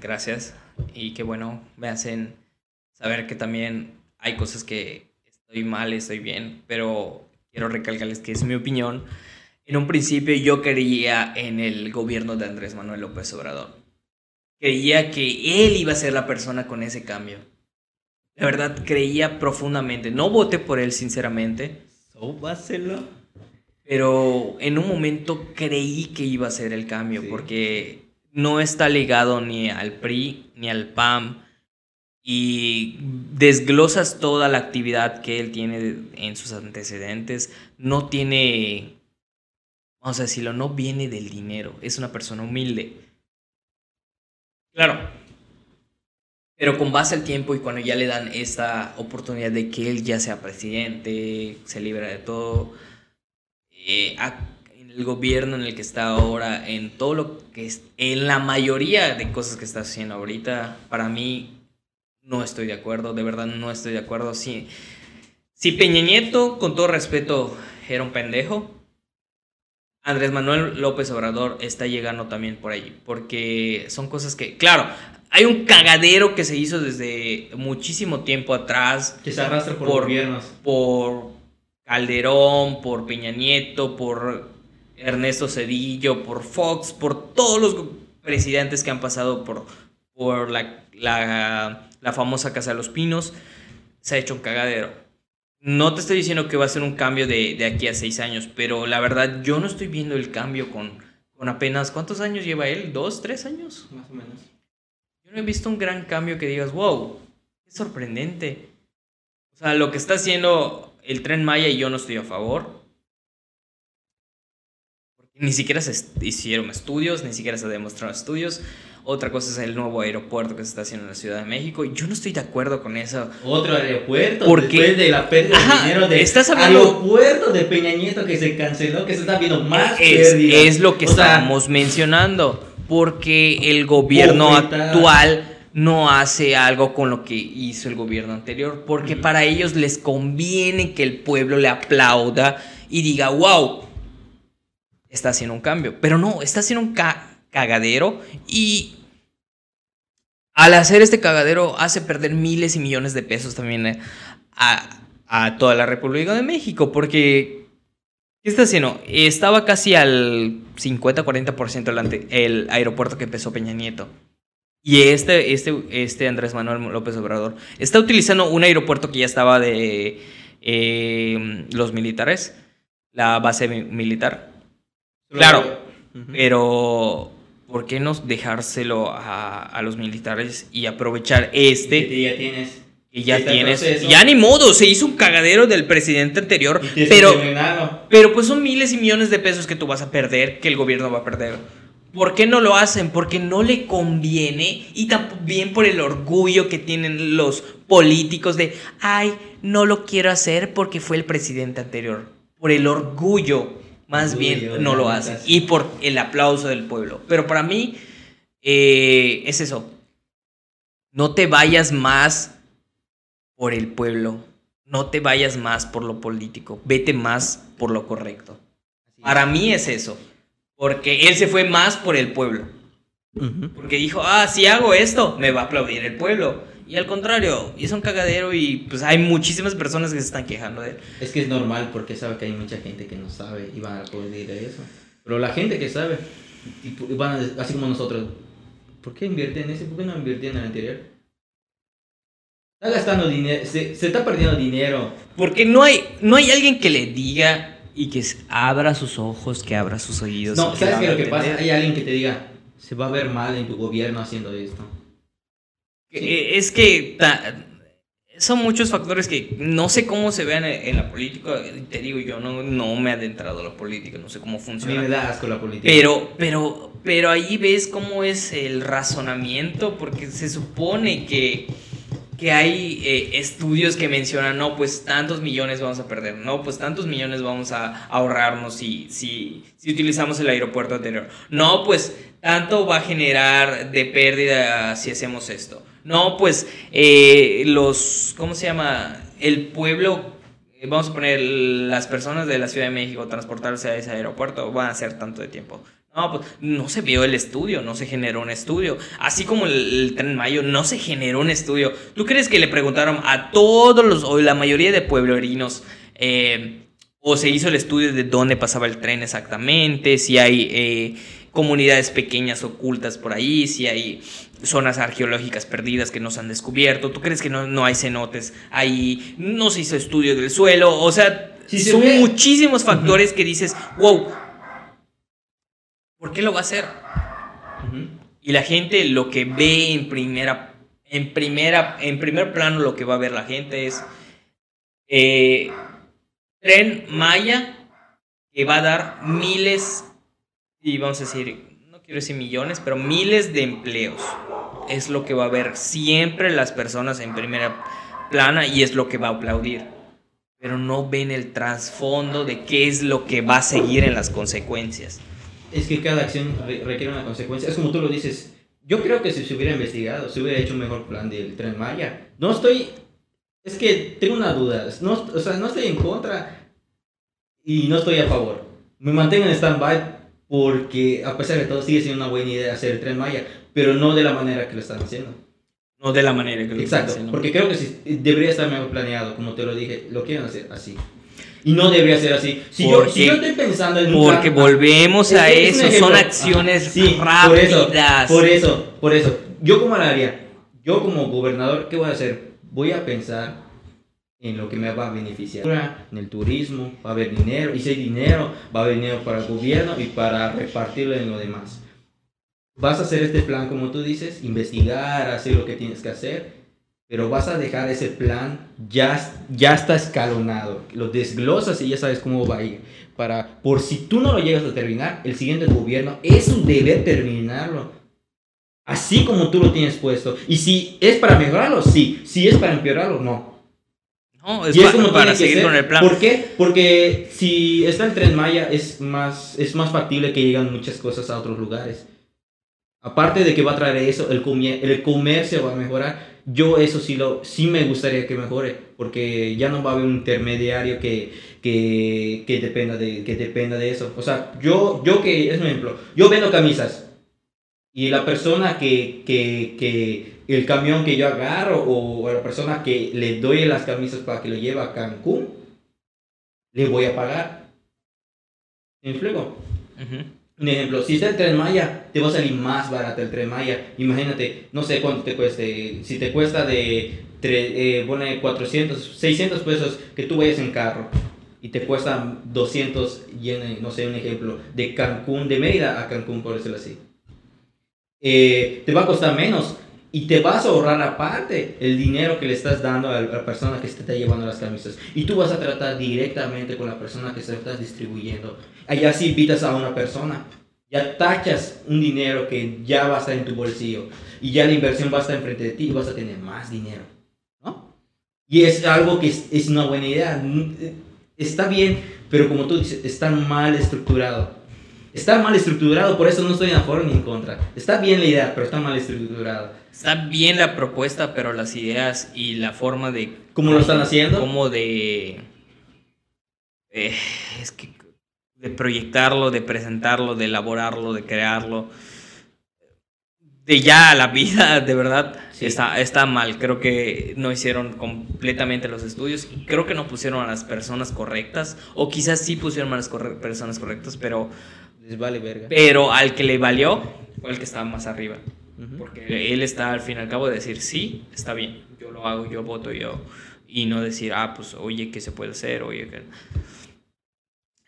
Gracias. Y que bueno, me hacen saber que también hay cosas que estoy mal, estoy bien, pero quiero recalcarles que es mi opinión. En un principio yo creía en el gobierno de Andrés Manuel López Obrador. Creía que él iba a ser la persona con ese cambio. La verdad, creía profundamente. No voté por él, sinceramente. So, hacerlo? Pero en un momento creí que iba a ser el cambio, porque no está ligado ni al PRI ni al PAM. y desglosas toda la actividad que él tiene en sus antecedentes, no tiene, vamos a decirlo, no viene del dinero, es una persona humilde. Claro, pero con base al tiempo y cuando ya le dan esta oportunidad de que él ya sea presidente, se libra de todo, eh, en el gobierno en el que está ahora, en todo lo que es, en la mayoría de cosas que está haciendo ahorita, para mí no estoy de acuerdo, de verdad no estoy de acuerdo. Si, si Peña Nieto, con todo respeto, era un pendejo, Andrés Manuel López Obrador está llegando también por ahí, porque son cosas que, claro, hay un cagadero que se hizo desde muchísimo tiempo atrás. Que se arrastra por, gobiernos. Por Calderón, por Peña Nieto, por Ernesto Cedillo, por Fox, por todos los presidentes que han pasado por, por la, la, la famosa Casa de los Pinos. Se ha hecho un cagadero. No te estoy diciendo que va a ser un cambio de, de, aquí a seis años, pero la verdad yo no estoy viendo el cambio con, con apenas... ¿Cuántos años lleva él? ¿Dos, tres años? Más o menos. Yo no he visto un gran cambio que digas, wow, es sorprendente. O sea, lo que está haciendo el tren Maya y yo no estoy a favor. Ni siquiera se hicieron estudios, ni siquiera se demostraron estudios. Otra cosa es el nuevo aeropuerto que se está haciendo en la Ciudad de México. Y yo no estoy de acuerdo con eso. Otro aeropuerto. Porque después de la pérdida Ajá, de dinero de estás hablando- aeropuerto de Peña Nieto que se canceló, que se está viendo más es, pérdida. es lo que O sea, estamos mencionando. Porque el gobierno actual no hace algo con lo que hizo el gobierno anterior. Porque para ellos les conviene que el pueblo le aplauda y diga, wow, está haciendo un cambio. Pero no, está haciendo un ca- cagadero y al hacer este cagadero hace perder miles y millones de pesos también eh, a, a toda la República de México. Porque, ¿qué está haciendo? Estaba casi al 50-40% el, el aeropuerto que empezó Peña Nieto. Y este, este, este Andrés Manuel López Obrador está utilizando un aeropuerto que ya estaba de eh, los militares, la base mi- militar. Claro. Pero, ¿por qué no dejárselo a, a los militares y aprovechar este Que ya tienes. que ya tienes? proceso. Ya ni modo, se hizo un cagadero del presidente anterior, pero, pero pues son miles y millones de pesos que tú vas a perder, que el gobierno va a perder. ¿Por qué no lo hacen? Porque no le conviene y también por el orgullo que tienen los políticos de, ay, no lo quiero hacer porque fue el presidente anterior. Por el orgullo, más Orgullo, bien, no lo hacen. Y por el aplauso del pueblo. Pero para mí, eh, es eso. No te vayas más por el pueblo. No te vayas más por lo político. Vete más por lo correcto. Para mí es eso. Porque él se fue más por el pueblo. Porque dijo, ah, si hago esto, me va a aplaudir el pueblo. Y al contrario, hizo un cagadero y pues hay muchísimas personas que se están quejando de él. Es que es normal porque sabe que hay mucha gente que no sabe y van a aplaudir eso. Pero la gente que sabe, tipo, van a- así como nosotros, ¿por qué invierte en ese? ¿Por qué no invierte en el anterior? Está gastando dinero, se, se está perdiendo dinero. Porque no hay, no hay alguien que le diga y que abra sus ojos, que abra sus oídos. No, ¿sabes es lo que pasa? Hay alguien que te diga, se va a ver mal en tu gobierno haciendo esto. Que- Es que son muchos factores que no sé cómo se vean en, la política. Te digo, yo no, no me he adentrado a la política, no sé cómo A mí funciona. me da asco la política. Pero, pero, pero ahí ves cómo es el razonamiento, porque se supone que, que hay eh, estudios que mencionan, no, pues tantos millones vamos a perder, no, pues tantos millones vamos a ahorrarnos si, si, si utilizamos el aeropuerto anterior, no, pues tanto va a generar de pérdida si hacemos esto, no, pues eh, los, ¿cómo se llama? El pueblo eh, vamos a poner las personas de la Ciudad de México transportarse a ese aeropuerto van a ser tanto de tiempo. No, pues no se vio el estudio, no se generó un estudio. Así como el, el tren Mayo, no se generó un estudio. ¿Tú crees que le preguntaron a todos los, o la mayoría de pueblerinos, eh, o se hizo el estudio de dónde pasaba el tren exactamente, si hay eh, comunidades pequeñas ocultas por ahí, si hay zonas arqueológicas perdidas que no se han descubierto. ¿Tú crees que no, no hay cenotes ahí? No se hizo estudio del suelo. O sea, Si se son ve- muchísimos factores que dices, wow, ¿por qué lo va a hacer? Y la gente lo que ve en primera, en, primera, en primer plano lo que va a ver la gente es eh, Tren Maya, que va a dar miles, y vamos a decir, no quiero decir millones, pero miles de empleos. Es lo que va a ver siempre las personas en primera plana y es lo que va a aplaudir. Pero no ven el trasfondo de qué es lo que va a seguir en las consecuencias. Es que cada acción requiere una consecuencia. Es como tú lo dices. Yo creo que si se hubiera investigado, se hubiera hecho un mejor plan del tren Maya. No estoy. Es que tengo una duda. No, o sea, no estoy en contra y no estoy a favor. Me mantengo en stand-by porque, a pesar de todo, sigue siendo una buena idea hacer el tren Maya, pero no de la manera que lo están haciendo. No de la manera que lo Exacto, están haciendo. porque creo que si, debería estar mejor planeado, como te lo dije, lo quieren hacer así. Y no debería ser así. Si, yo, si yo, estoy pensando en Porque volvemos a eso, son acciones sí, rápidas. Por eso, por eso, por eso. Yo como haría, yo como gobernador, ¿qué voy a hacer? Voy a pensar en lo que me va a beneficiar. En el turismo va a haber dinero, y si hay dinero, va a haber dinero para el gobierno y para repartirlo en lo demás. Vas a hacer este plan como tú dices, investigar, hacer lo que tienes que hacer, pero vas a dejar ese plan ya, ya está escalonado, lo desglosas y ya sabes cómo va a ir. Para, por si tú no lo llegas a terminar, el siguiente gobierno es su deber terminarlo. Así como tú lo tienes puesto. Y si es para mejorarlo, sí. Si es para empeorarlo, no. No, es, como para seguir con el plan. ¿Por qué? Porque si está el tren Maya es más, es más factible que lleguen muchas cosas a otros lugares. Aparte de que va a traer eso, el, el comercio va a mejorar. Yo eso sí, lo, sí me gustaría que mejore, porque ya no va a haber un intermediario que, que, que, dependa, de, que dependa de eso. O sea, yo, yo que, es un ejemplo, yo vendo camisas y la persona que, que, que el camión que yo agarro o, la persona que le doy las camisas para que lo lleve a Cancún, le voy a pagar. ¿Me explico? Un ejemplo, si está el tren Maya, te va a salir más barato el tren Maya. Imagínate, no sé cuánto te cueste. Si te cuesta de, eh, pone 400, 600 pesos que tú vayas en carro y te cuesta 200 yenes, no sé, un ejemplo, de Cancún, de Mérida a Cancún, por decirlo así. Eh, te va a costar menos y te vas a ahorrar aparte el dinero que le estás dando a la persona que te está llevando las camisas. Y tú vas a tratar directamente con la persona que se está distribuyendo. Allá si invitas a una persona, ya tachas un dinero que ya va a estar en tu bolsillo. Y ya la inversión va a estar enfrente de ti y vas a tener más dinero. ¿no? Y es algo que es, una buena idea. Está bien, pero como tú dices, está mal estructurado. Está mal estructurado, por eso no estoy a favor ni en contra. Está bien la idea, pero está mal estructurado. Está bien la propuesta, pero las ideas y la forma de... ¿Cómo lo están haciendo? Como de... Eh, es que... De proyectarlo, de presentarlo, de elaborarlo, de crearlo. De ya la vida, de verdad, está, está mal. Creo que no hicieron completamente los estudios. Y creo que no pusieron a las personas correctas. O quizás sí pusieron a las personas correctas, pero... Les vale verga. Pero al que le valió fue el que estaba más arriba. Porque él está al fin y al cabo de decir, sí, está bien, yo lo hago, yo voto, yo. Y no decir, ah, pues, oye, ¿qué se puede hacer? Oye, ¿qué?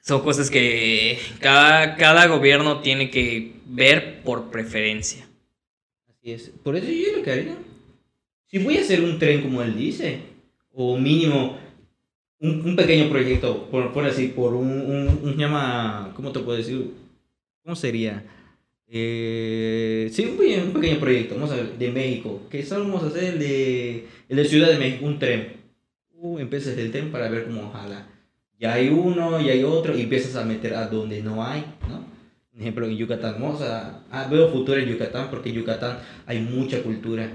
Son cosas que cada, cada gobierno tiene que ver por preferencia. Así es. Por eso yo lo que haría. Si voy a hacer un tren como él dice, o mínimo un, un pequeño proyecto, por, por así, por un, un, un llama, ¿cómo te puedo decir? ¿Cómo sería? Eh, sí, un pequeño, un pequeño proyecto, vamos a ver, de México, que solo vamos a hacer el de, el de Ciudad de México, un tren. Uh, empiezas el tren para ver cómo jala. Ya hay uno, y hay otro, y empiezas a meter a donde no hay, ¿no? Por ejemplo, en Yucatán, vamos a, ah, veo futuro en Yucatán, porque en Yucatán hay mucha cultura.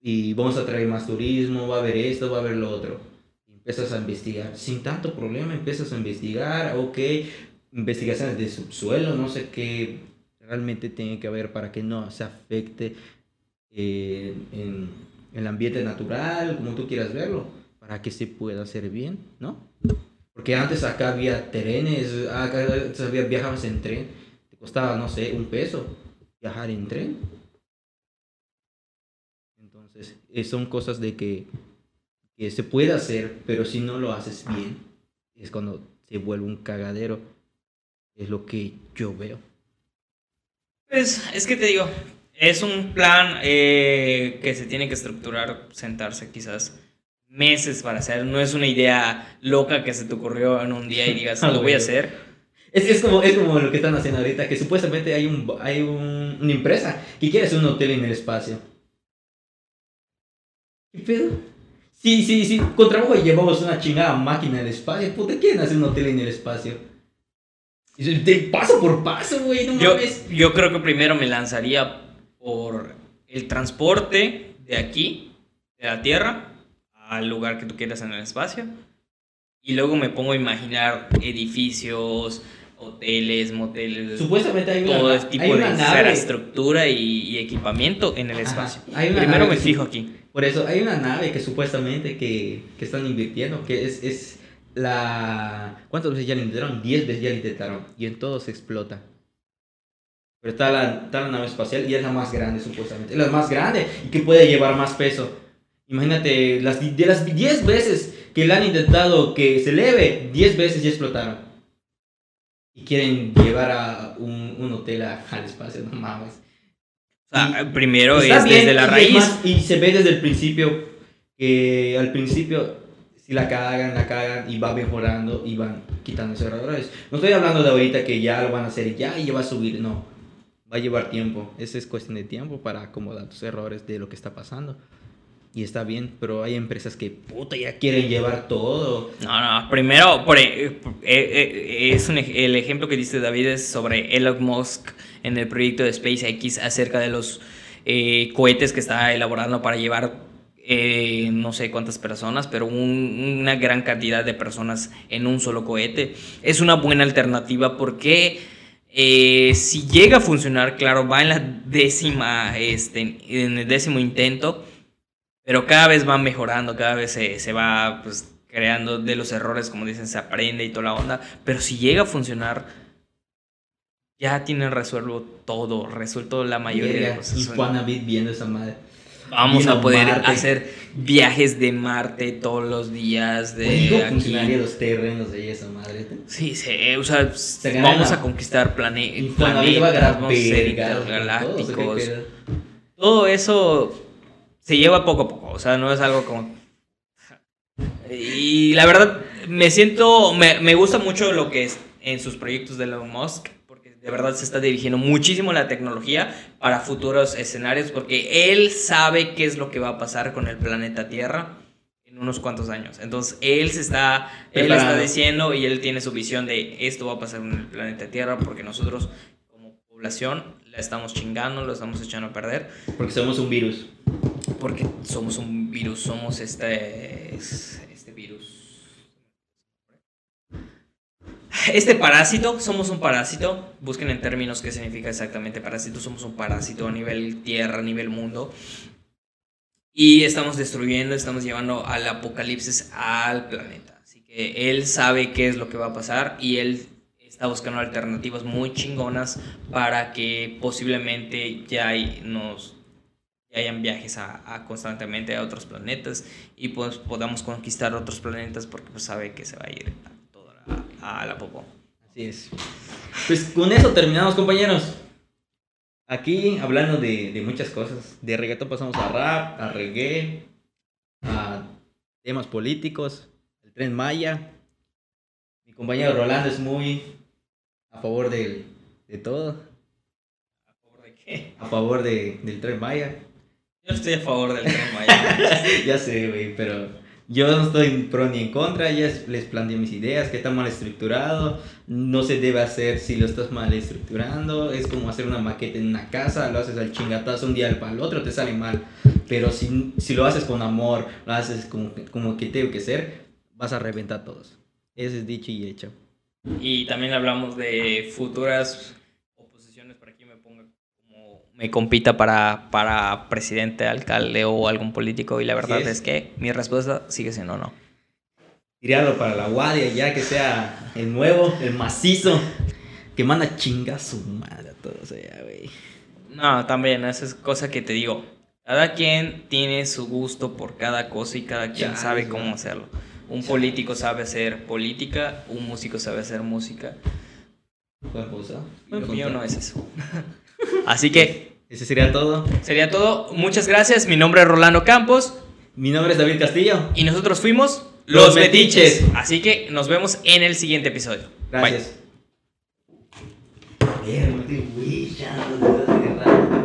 Y vamos a traer más turismo, va a haber esto, va a haber lo otro. Empiezas a investigar, sin tanto problema, empiezas a investigar, ok, investigaciones de subsuelo, no sé qué realmente tiene que haber para que no se afecte eh, en, el ambiente natural, como tú quieras verlo, para que se pueda hacer bien, ¿no? Porque antes acá había trenes, acá viajabas en tren, te costaba, no sé, un peso viajar en tren. Entonces, eh, son cosas de que, que se puede hacer, pero si no lo haces bien, es cuando se vuelve un cagadero es lo que yo veo. Pues es que te digo, Es un plan eh, que se tiene que estructurar, sentarse quizás meses para hacer. No es una idea loca que se te ocurrió en un día y digas, [LAUGHS] lo voy a hacer. Es, es, como, es como lo que están haciendo ahorita, que supuestamente hay, un, hay un, una empresa que quiere hacer un hotel en el espacio. ¿Qué pedo? Sí, sí, sí, con trabajo llevamos una chingada máquina al espacio. Puta, quieren hacer un hotel en el espacio. Y de paso por paso, güey, no Yo, mames. yo creo que primero me lanzaría por el transporte de aquí, de la Tierra, al lugar que tú quieras en el espacio. Y luego me pongo a imaginar edificios, hoteles, moteles, Supuestamente hay una, todo ese tipo hay de una nave. infraestructura y, y equipamiento en el Ajá, espacio. Primero me fijo aquí. Por eso hay una nave que supuestamente que, que están invirtiendo, que es, es la... ¿Cuántas veces ya la intentaron? 10 veces ya la intentaron y en todo se explota. Pero está la, está la nave espacial y es la más grande supuestamente. Es la más grande y que puede llevar más peso. Imagínate, las, de las 10 veces que la han intentado que se eleve, 10 veces ya explotaron. Y quieren llevar a un, un hotel a- al espacio, no mames. O sea, primero es bien, desde la y raíz. más, y se ve desde el principio que al principio si la cagan, la cagan y va mejorando y van quitando esos errores. No estoy hablando de ahorita que ya lo van a hacer ya y ya va a subir, no. Va a llevar tiempo. Esa es cuestión de tiempo para acomodar tus errores de lo que está pasando. Y está bien, pero hay empresas que puta ya quieren llevar todo. No, no, primero, por, eh, eh, eh, es un el ejemplo que dice David es sobre Elon Musk en el proyecto de SpaceX acerca de los eh, cohetes que está elaborando para llevar eh, no sé cuántas personas, pero un- una gran cantidad de personas en un solo cohete. Es una buena alternativa porque eh, si llega a funcionar, claro, va en la décima, este, en el décimo intento, pero cada vez va mejorando, cada vez se, se va pues, creando de los errores, como dicen, se aprende y toda la onda. Pero si llega a funcionar, ya tienen resuelto todo, resuelto la mayoría de cosas. Infonavit viendo esa madre. Vamos Vino a poder Marte. hacer viajes de Marte todos los días, de aquí. los terrenos de esa madre. Sí, sí, o sea, ganan vamos la- a conquistar plane planetas, vamos a ser todo, eso se lleva poco a poco, o sea, no es algo como... Y la verdad, me siento, me, me gusta mucho lo que es en sus proyectos de Elon Musk, de verdad se está dirigiendo muchísimo la tecnología para futuros escenarios, porque él sabe qué es lo que va a pasar con el planeta Tierra en unos cuantos años. Entonces, él se está, él está diciendo y él tiene su visión de esto va a pasar en el planeta Tierra, porque nosotros como población la estamos chingando, lo estamos echando a perder Porque somos un virus. porque somos un virus, somos este, este virus. Este parásito, somos un parásito. Busquen en términos qué significa exactamente parásito. Somos un parásito a nivel tierra, a nivel mundo. Y estamos destruyendo, estamos llevando al apocalipsis al planeta. Así que él sabe qué es lo que va a pasar y él está buscando alternativas muy chingonas para que posiblemente ya nos ya hayan viajes a, a constantemente a otros planetas y pues podamos conquistar otros planetas porque pues sabe que se va a ir a toda la, popó. Así es. Pues con eso terminamos, compañeros. Aquí hablando de, de muchas cosas. De reggaetón pasamos a rap, a reggae, a temas políticos, el tren Maya. Mi compañero Rolando es muy a favor del- de todo. ¿A favor de qué? A favor de, del tren Maya. Yo estoy a favor del tren Maya. [LAUGHS] ya sé, güey, pero yo no estoy en pro ni en contra, ya es- les planteo mis ideas, que está mal estructurado, no se debe hacer si lo estás mal estructurando, es como hacer una maqueta en una casa, lo haces al chingatazo un día para el otro, te sale mal, pero si, si lo haces con amor, lo haces como, como que tengo que ser, vas a reventar todos. Ese es dicho y hecho. y también hablamos de futuras oposiciones para que yo me ponga como me compita para, para presidente, alcalde o algún político y la verdad es. es. que mi respuesta sigue siendo no. Tirarlo para la guardia ya que sea el nuevo, el macizo, que manda chinga a su madre a todos allá, güey. No, también, esa es cosa que te digo. Cada quien tiene su gusto por cada cosa y cada quien Ya, sabe es cómo hacerlo. Un político sabe hacer política, un músico sabe hacer música. ¿Cuál cosa? Lo mío no es eso. [LAUGHS] Así que Ese sería todo. Sería todo. Muchas gracias. Mi nombre es Rolando Campos. Mi nombre es David Castillo. Y nosotros fuimos Los Metiches. Así que nos vemos en el siguiente episodio. Gracias. Bye.